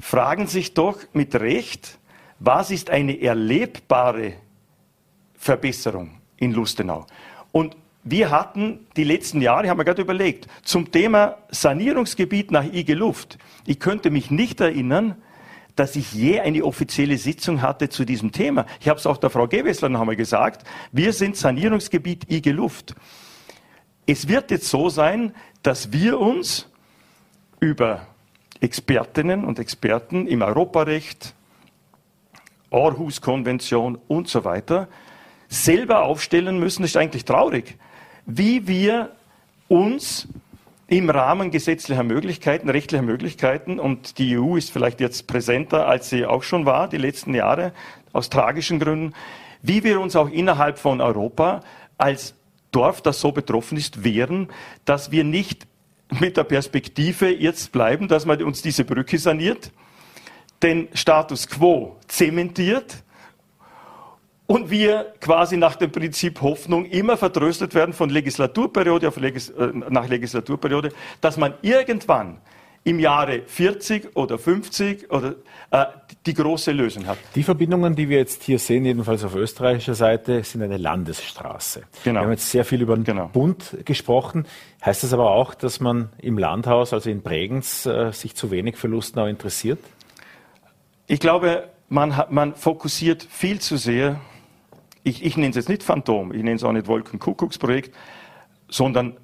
fragen sich doch mit Recht, was ist eine erlebbare Verbesserung in Lustenau? Und wir hatten die letzten Jahre, haben wir gerade überlegt, zum Thema Sanierungsgebiet nach IG Luft. Ich könnte mich nicht erinnern, dass ich je eine offizielle Sitzung hatte zu diesem Thema. Ich habe es auch der Frau Gewessler noch einmal gesagt. Wir sind Sanierungsgebiet IG Luft. Es wird jetzt so sein, dass wir uns über Expertinnen und Experten im Europarecht, Aarhus-Konvention und so weiter selber aufstellen müssen. Das ist eigentlich traurig, wie wir uns im Rahmen gesetzlicher Möglichkeiten, rechtlicher Möglichkeiten, und die EU ist vielleicht jetzt präsenter, als sie auch schon war, die letzten Jahre, aus tragischen Gründen, wie wir uns auch innerhalb von Europa als Dorf, das so betroffen ist, wehren, dass wir nicht mit der Perspektive jetzt bleiben, dass man uns diese Brücke saniert, den Status quo zementiert und wir quasi nach dem Prinzip Hoffnung immer vertröstet werden von Legislaturperiode auf Legis äh, nach Legislaturperiode, dass man irgendwann im Jahre 40 oder 50 oder äh, die große Lösung hat. Die Verbindungen, die wir jetzt hier sehen, jedenfalls auf österreichischer Seite, sind eine Landesstraße. Genau. Wir haben jetzt sehr viel über den genau. Bund gesprochen. Heißt das aber auch, dass man im Landhaus, also in Bregenz, äh, sich zu wenig für Lustenau interessiert? Ich glaube, man, hat, man fokussiert viel zu sehr, ich, ich nenne es jetzt nicht Phantom, ich nenne es auch nicht Wolkenkuckucksprojekt, sondern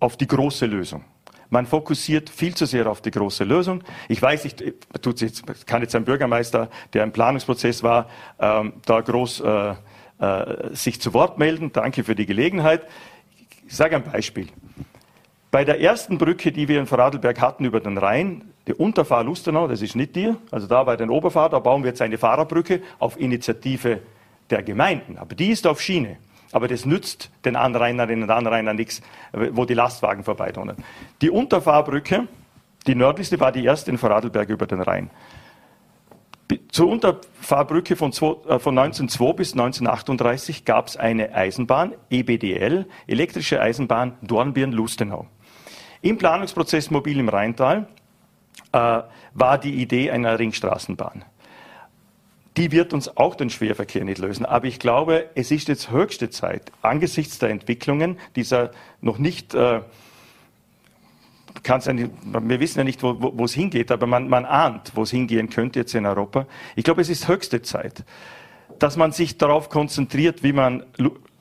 auf die große Lösung. Man fokussiert viel zu sehr auf die große Lösung. Ich weiß, ich tut jetzt, kann jetzt ein Bürgermeister, der im Planungsprozess war, ähm, da groß äh, äh, sich zu Wort melden. Danke für die Gelegenheit. Ich sage ein Beispiel. Bei der ersten Brücke, die wir in Vorarlberg hatten über den Rhein, die Unterfahr Lustenau, das ist nicht dir, also da bei den Oberfahr, da bauen wir jetzt eine Fahrerbrücke auf Initiative der Gemeinden. Aber die ist auf Schiene. Aber das nützt den Anrainerinnen und Anrainern nichts, wo die Lastwagen vorbeidonnern. Die Unterfahrbrücke, die nördlichste, war die erste in Vorarlberg über den Rhein. Zur Unterfahrbrücke von, äh, von 1902 bis 1938 gab es eine Eisenbahn, EBDL, elektrische Eisenbahn Dornbirn-Lustenau. Im Planungsprozess Mobil im Rheintal äh, war die Idee einer Ringstraßenbahn die wird uns auch den Schwerverkehr nicht lösen. Aber ich glaube, es ist jetzt höchste Zeit, angesichts der Entwicklungen dieser noch nicht, äh, nicht wir wissen ja nicht, wo, wo es hingeht, aber man, man ahnt, wo es hingehen könnte jetzt in Europa. Ich glaube, es ist höchste Zeit, dass man sich darauf konzentriert, wie man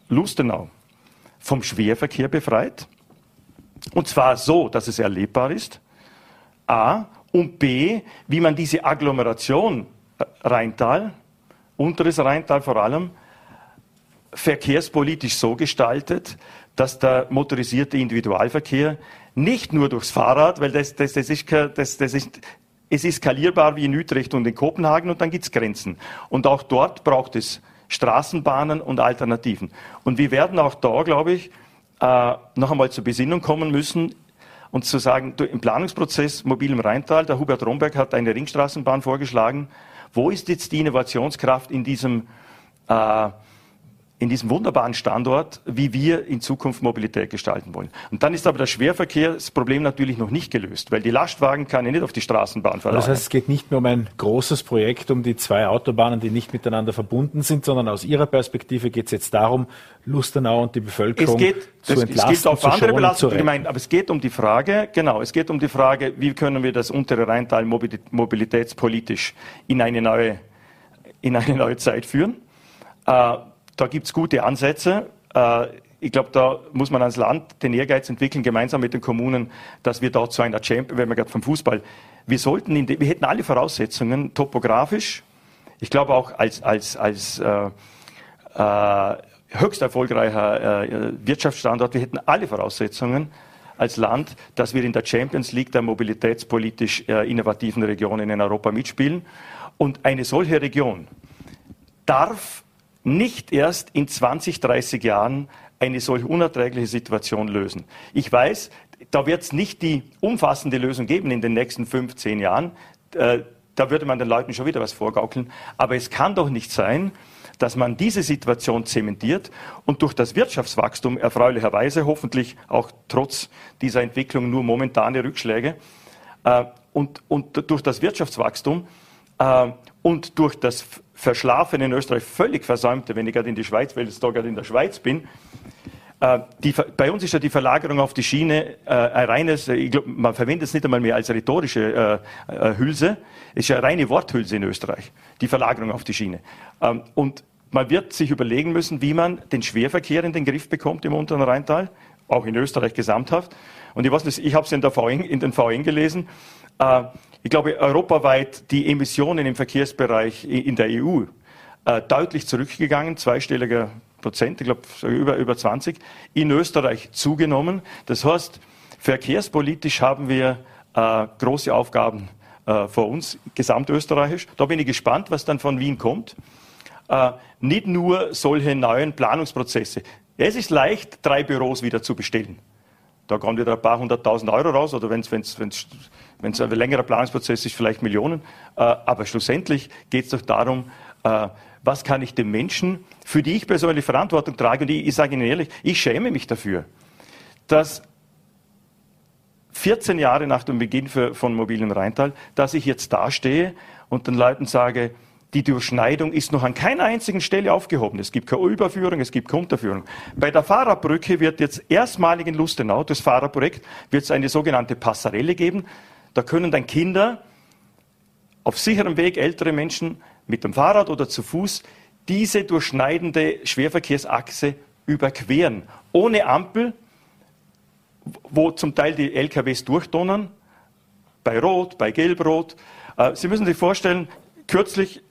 Lustenau vom Schwerverkehr befreit. Und zwar so, dass es erlebbar ist. A. Und B, wie man diese Agglomeration Rheintal, unteres Rheintal vor allem, verkehrspolitisch so gestaltet, dass der motorisierte Individualverkehr nicht nur durchs Fahrrad, weil das, das, das, ist, das, das ist, es ist skalierbar wie in Utrecht und in Kopenhagen und dann gibt es Grenzen. Und auch dort braucht es Straßenbahnen und Alternativen. Und wir werden auch da, glaube ich, äh, noch einmal zur Besinnung kommen müssen und zu sagen, im Planungsprozess Mobil im Rheintal, der Hubert Romberg hat eine Ringstraßenbahn vorgeschlagen. Wo ist jetzt die Innovationskraft in diesem äh, in diesem wunderbaren Standort, wie wir in Zukunft Mobilität gestalten wollen. Und dann ist aber das Schwerverkehrsproblem natürlich noch nicht gelöst, weil die Lastwagen kann ich nicht auf die Straßenbahn verlagern. Das heißt, es geht nicht nur um ein großes Projekt, um die zwei Autobahnen, die nicht miteinander verbunden sind, sondern aus Ihrer Perspektive geht es jetzt darum, Lustenau und die Bevölkerung es geht, zu das, entlasten, es geht auch zu andere retten. gemeint, aber es geht um die Frage, genau, es geht um die Frage, wie können wir das untere Rheintal mobilitätspolitisch in eine neue, in eine neue Zeit führen. Äh, da gibt es gute Ansätze. Äh, ich glaube, da muss man als Land den Ehrgeiz entwickeln, gemeinsam mit den Kommunen, dass wir da zu einer Champion, wenn wir gerade vom Fußball, wir sollten, in wir hätten alle Voraussetzungen, topografisch, ich glaube auch als, als, als äh, äh, höchst erfolgreicher äh, Wirtschaftsstandort, wir hätten alle Voraussetzungen als Land, dass wir in der Champions League der mobilitätspolitisch äh, innovativen Regionen in Europa mitspielen. Und eine solche Region darf nicht erst in 20, 30 Jahren eine solch unerträgliche Situation lösen. Ich weiß, da wird es nicht die umfassende Lösung geben in den nächsten 15 Jahren. Äh, da würde man den Leuten schon wieder was vorgaukeln. Aber es kann doch nicht sein, dass man diese Situation zementiert und durch das Wirtschaftswachstum erfreulicherweise, hoffentlich auch trotz dieser Entwicklung nur momentane Rückschläge, äh, und, und durch das Wirtschaftswachstum äh, und durch das Verschlafen in Österreich völlig versäumte, wenn ich gerade in die Schweiz, weil ich da gerade in der Schweiz bin, äh, die, bei uns ist ja die Verlagerung auf die Schiene äh, ein reines, ich glaub, man verwendet es nicht einmal mehr als rhetorische äh, äh, Hülse, es ist ja eine reine Worthülse in Österreich, die Verlagerung auf die Schiene. Ähm, und man wird sich überlegen müssen, wie man den Schwerverkehr in den Griff bekommt im unteren Rheintal, auch in Österreich gesamthaft. Und ich weiß nicht, ich habe es in, in den VN gelesen. Äh, ich glaube, europaweit die Emissionen im Verkehrsbereich in der EU äh, deutlich zurückgegangen, zweistelliger Prozent, ich glaube über, über 20, in Österreich zugenommen. Das heißt, verkehrspolitisch haben wir äh, große Aufgaben vor uns, gesamtösterreichisch. Da bin ich gespannt, was dann von Wien kommt. Nicht nur solche neuen Planungsprozesse. Es ist leicht, drei Büros wieder zu bestellen. Da kommen wieder ein paar hunderttausend Euro raus oder wenn es ein längerer Planungsprozess ist, vielleicht Millionen. Äh, aber schlussendlich geht es doch darum, äh, was kann ich den Menschen, für die ich persönlich Verantwortung trage, und ich, ich sage Ihnen ehrlich, ich schäme mich dafür, dass 14 Jahre nach dem Beginn für, von Mobilen Rheintal, dass ich jetzt dastehe und den Leuten sage, die Durchschneidung ist noch an keiner einzigen Stelle aufgehoben. Es gibt keine Überführung, es gibt keine Unterführung. Bei der Fahrerbrücke wird jetzt erstmalig in Lustenau, das Fahrerprojekt, wird es eine sogenannte Passarelle geben. Da können dann Kinder auf sicherem Weg, ältere Menschen mit dem Fahrrad oder zu Fuß diese durchschneidende Schwerverkehrsachse überqueren. Ohne Ampel, wo zum Teil die LKWs durchdonnern, bei Rot, bei Gelb-Rot. Äh, Sie müssen sich vorstellen, kürzlich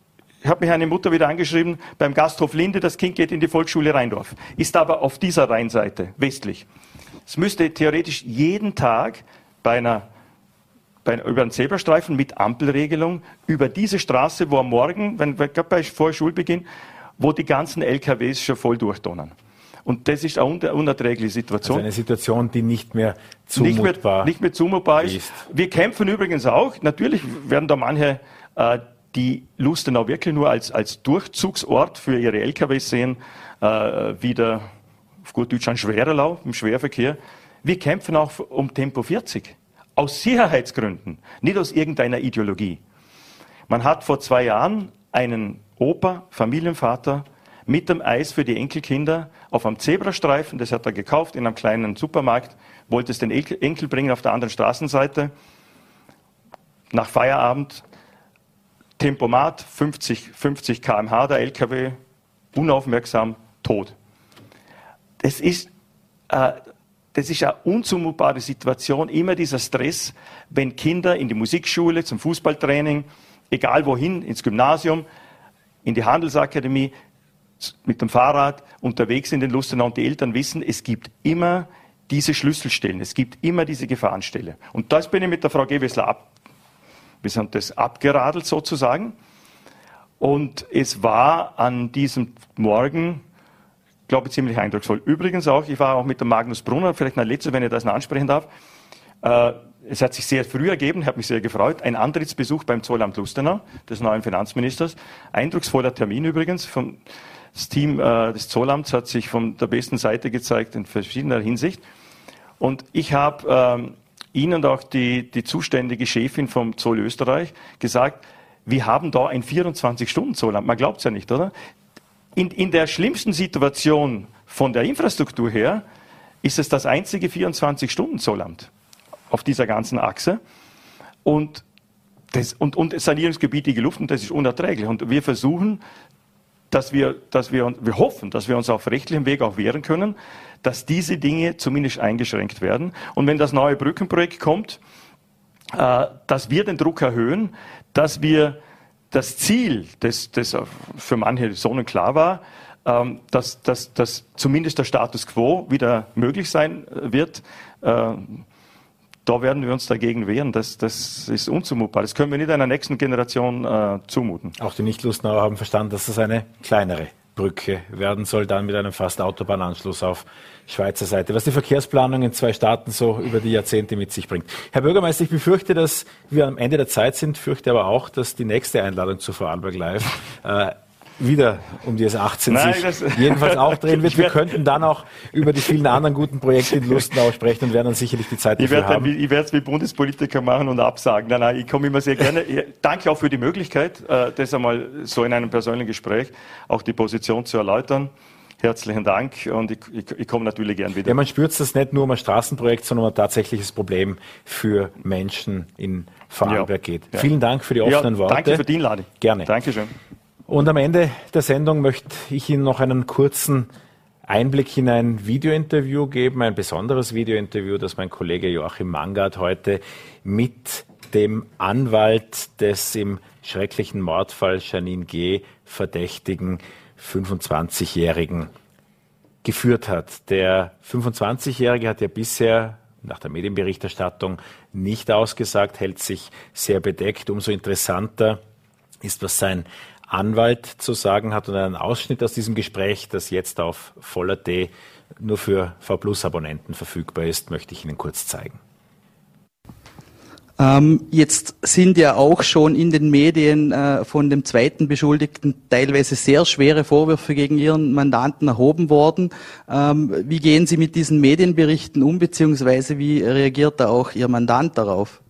hat mich eine Mutter wieder angeschrieben, beim Gasthof Linde, das Kind geht in die Volksschule Rheindorf, ist aber auf dieser Rheinseite, westlich. Es müsste theoretisch jeden Tag bei einer bei, über einen Zebrastreifen mit Ampelregelung über diese Straße, wo am Morgen, wenn, gerade bei vor Schulbeginn, wo die ganzen LKWs schon voll durchdonnern. Und das ist eine unerträgliche Situation. Also eine Situation, die nicht mehr zumutbar, nicht mehr, nicht mehr zumutbar ist. ist. Wir kämpfen übrigens auch. Natürlich werden da manche, äh, die Lustenau wirklich nur als, als Durchzugsort für ihre LKWs sehen, äh, wieder auf gut Deutsch ein Schwererlau im Schwerverkehr. Wir kämpfen auch um Tempo 40. Aus Sicherheitsgründen, nicht aus irgendeiner Ideologie. Man hat vor zwei Jahren einen Opa, Familienvater, mit dem Eis für die Enkelkinder auf einem Zebrastreifen, das hat er gekauft in einem kleinen Supermarkt, wollte es den Enkel bringen auf der anderen Straßenseite. Nach Feierabend, Tempomat, 50, 50 kmh der LKW, unaufmerksam, tot. Das ist, äh, das ist eine unzumutbare Situation, immer dieser Stress, wenn Kinder in die Musikschule, zum Fußballtraining, egal wohin, ins Gymnasium, in die Handelsakademie, mit dem Fahrrad unterwegs sind in Lustenau und die Eltern wissen, es gibt immer diese Schlüsselstellen, es gibt immer diese Gefahrenstelle. Und das bin ich mit der Frau Gewessler ab, wir sind das abgeradelt sozusagen. Und es war an diesem Morgen, glaube ich, ziemlich eindrucksvoll. Übrigens auch, ich war auch mit dem Magnus Brunner, vielleicht ein letztes, wenn ich das noch ansprechen darf. Äh, es hat sich sehr früh ergeben, hat mich sehr gefreut. Ein Antrittsbesuch beim Zollamt Lustenau, des neuen Finanzministers. Eindrucksvoller Termin übrigens. Vom, das Team äh, des Zollamts hat sich von der besten Seite gezeigt in verschiedener Hinsicht. Und ich habe ähm, Ihnen und auch die, die zuständige Chefin vom Zoll Österreich gesagt, wir haben da ein 24-Stunden-Zollamt. Man glaubt es ja nicht, oder? In, in der schlimmsten Situation von der Infrastruktur her ist es das einzige 24-Stunden-Zollamt auf dieser ganzen Achse. Und, das, und, und sanierungsgebietige Luft, und das ist unerträglich. Und wir versuchen, dass wir, dass wir, wir hoffen, dass wir uns auf rechtlichem Weg auch wehren können, dass diese Dinge zumindest eingeschränkt werden. Und wenn das neue Brückenprojekt kommt, äh, dass wir den Druck erhöhen, dass wir das Ziel, das, das für manche sonnenklar war, ähm, dass, dass, dass zumindest der Status quo wieder möglich sein wird, äh, da werden wir uns dagegen wehren. Das, das ist unzumutbar. Das können wir nicht einer nächsten Generation äh, zumuten. Auch die Nicht-Lustnauer haben verstanden, dass das eine kleinere Brücke werden soll, dann mit einem fast Autobahnanschluss auf Schweizer Seite, was die Verkehrsplanung in zwei Staaten so über die Jahrzehnte mit sich bringt. Herr Bürgermeister, ich befürchte, dass wir am Ende der Zeit sind, fürchte aber auch, dass die nächste Einladung zu Vorarlberg Live äh, wieder um die S18 Nein, sich jedenfalls auch drehen wird. Wir könnten dann auch über die vielen anderen guten Projekte in Lustenau sprechen und werden dann sicherlich die Zeit dafür ich haben. ich werde es wie Bundespolitiker machen und absagen. Nein, nein, ich komme immer sehr gerne. Danke auch für die Möglichkeit, äh, das einmal so in einem persönlichen Gespräch auch die Position zu erläutern. Herzlichen Dank und ich, ich, ich komme natürlich gern wieder. Ja, man spürt das nicht nur um ein Straßenprojekt, sondern um ein tatsächliches Problem für Menschen in Vorarlberg ja, geht. Ja. Vielen Dank für die offenen ja, Worte. Danke für die Einladung. Gerne. Dankeschön. Und am Ende der Sendung möchte ich Ihnen noch einen kurzen Einblick in ein Videointerview geben, ein besonderes Videointerview, das mein Kollege Joachim Mangard heute mit dem Anwalt des im schrecklichen Mordfall Janine G. verdächtigen 25-Jährigen geführt hat. Der 25-Jährige hat ja bisher nach der Medienberichterstattung nicht ausgesagt, hält sich sehr bedeckt. Umso interessanter ist, was sein Anwalt zu sagen hat und einen Ausschnitt aus diesem Gespräch, das jetzt auf Voller.at nur für V Plus Abonnenten verfügbar ist, möchte ich Ihnen kurz zeigen. Ähm, jetzt sind ja auch schon in den Medien äh, von dem zweiten Beschuldigten teilweise sehr schwere Vorwürfe gegen Ihren Mandanten erhoben worden. Ähm, wie gehen Sie mit diesen Medienberichten um, beziehungsweise wie reagiert da auch Ihr Mandant darauf?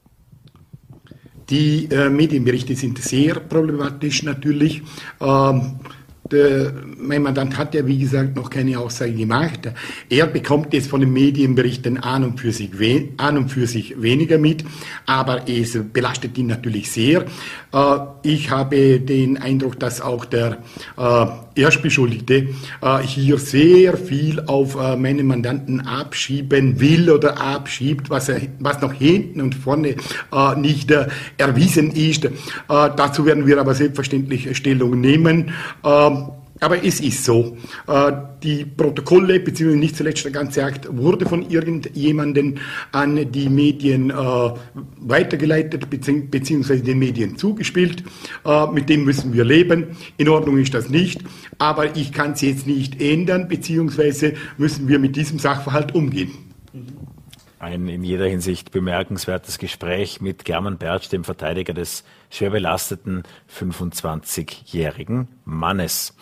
Die äh, Medienberichte sind sehr problematisch natürlich. Ähm, der, mein Mandant hat ja, wie gesagt, noch keine Aussage gemacht. Er bekommt jetzt von den Medienberichten an und für sich, an und für sich weniger mit, aber es belastet ihn natürlich sehr. Äh, ich habe den Eindruck, dass auch der äh, Erstbeschuldigte äh, hier sehr viel auf äh, meinen Mandanten abschieben will oder abschiebt, was, er, was noch hinten und vorne äh, nicht äh, erwiesen ist. Äh, dazu werden wir aber selbstverständlich Stellung nehmen. Ähm, aber es ist so. Äh, die Protokolle, beziehungsweise nicht zuletzt der ganze Akt, wurde von irgendjemandem an die Medien äh, weitergeleitet, beziehungsweise den Medien zugespielt. Äh, mit dem müssen wir leben. In Ordnung ist das nicht. Aber ich kann es jetzt nicht ändern, beziehungsweise müssen wir mit diesem Sachverhalt umgehen. Ein in jeder Hinsicht bemerkenswertes Gespräch mit German Bertsch, dem Verteidiger des schwer belasteten 25-jährigen Mannes.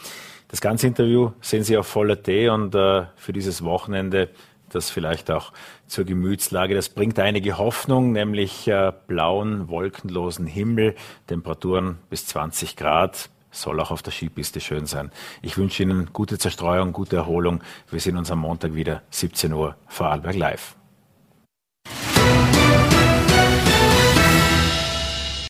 Das ganze Interview sehen Sie auf Voller.at und äh, für dieses Wochenende, das vielleicht auch zur Gemütslage, das bringt einige Hoffnung, nämlich äh, blauen, wolkenlosen Himmel, Temperaturen bis 20 Grad, soll auch auf der Skipiste schön sein. Ich wünsche Ihnen gute Zerstreuung, gute Erholung. Wir sehen uns am Montag wieder, 17 Uhr, Vorarlberg live.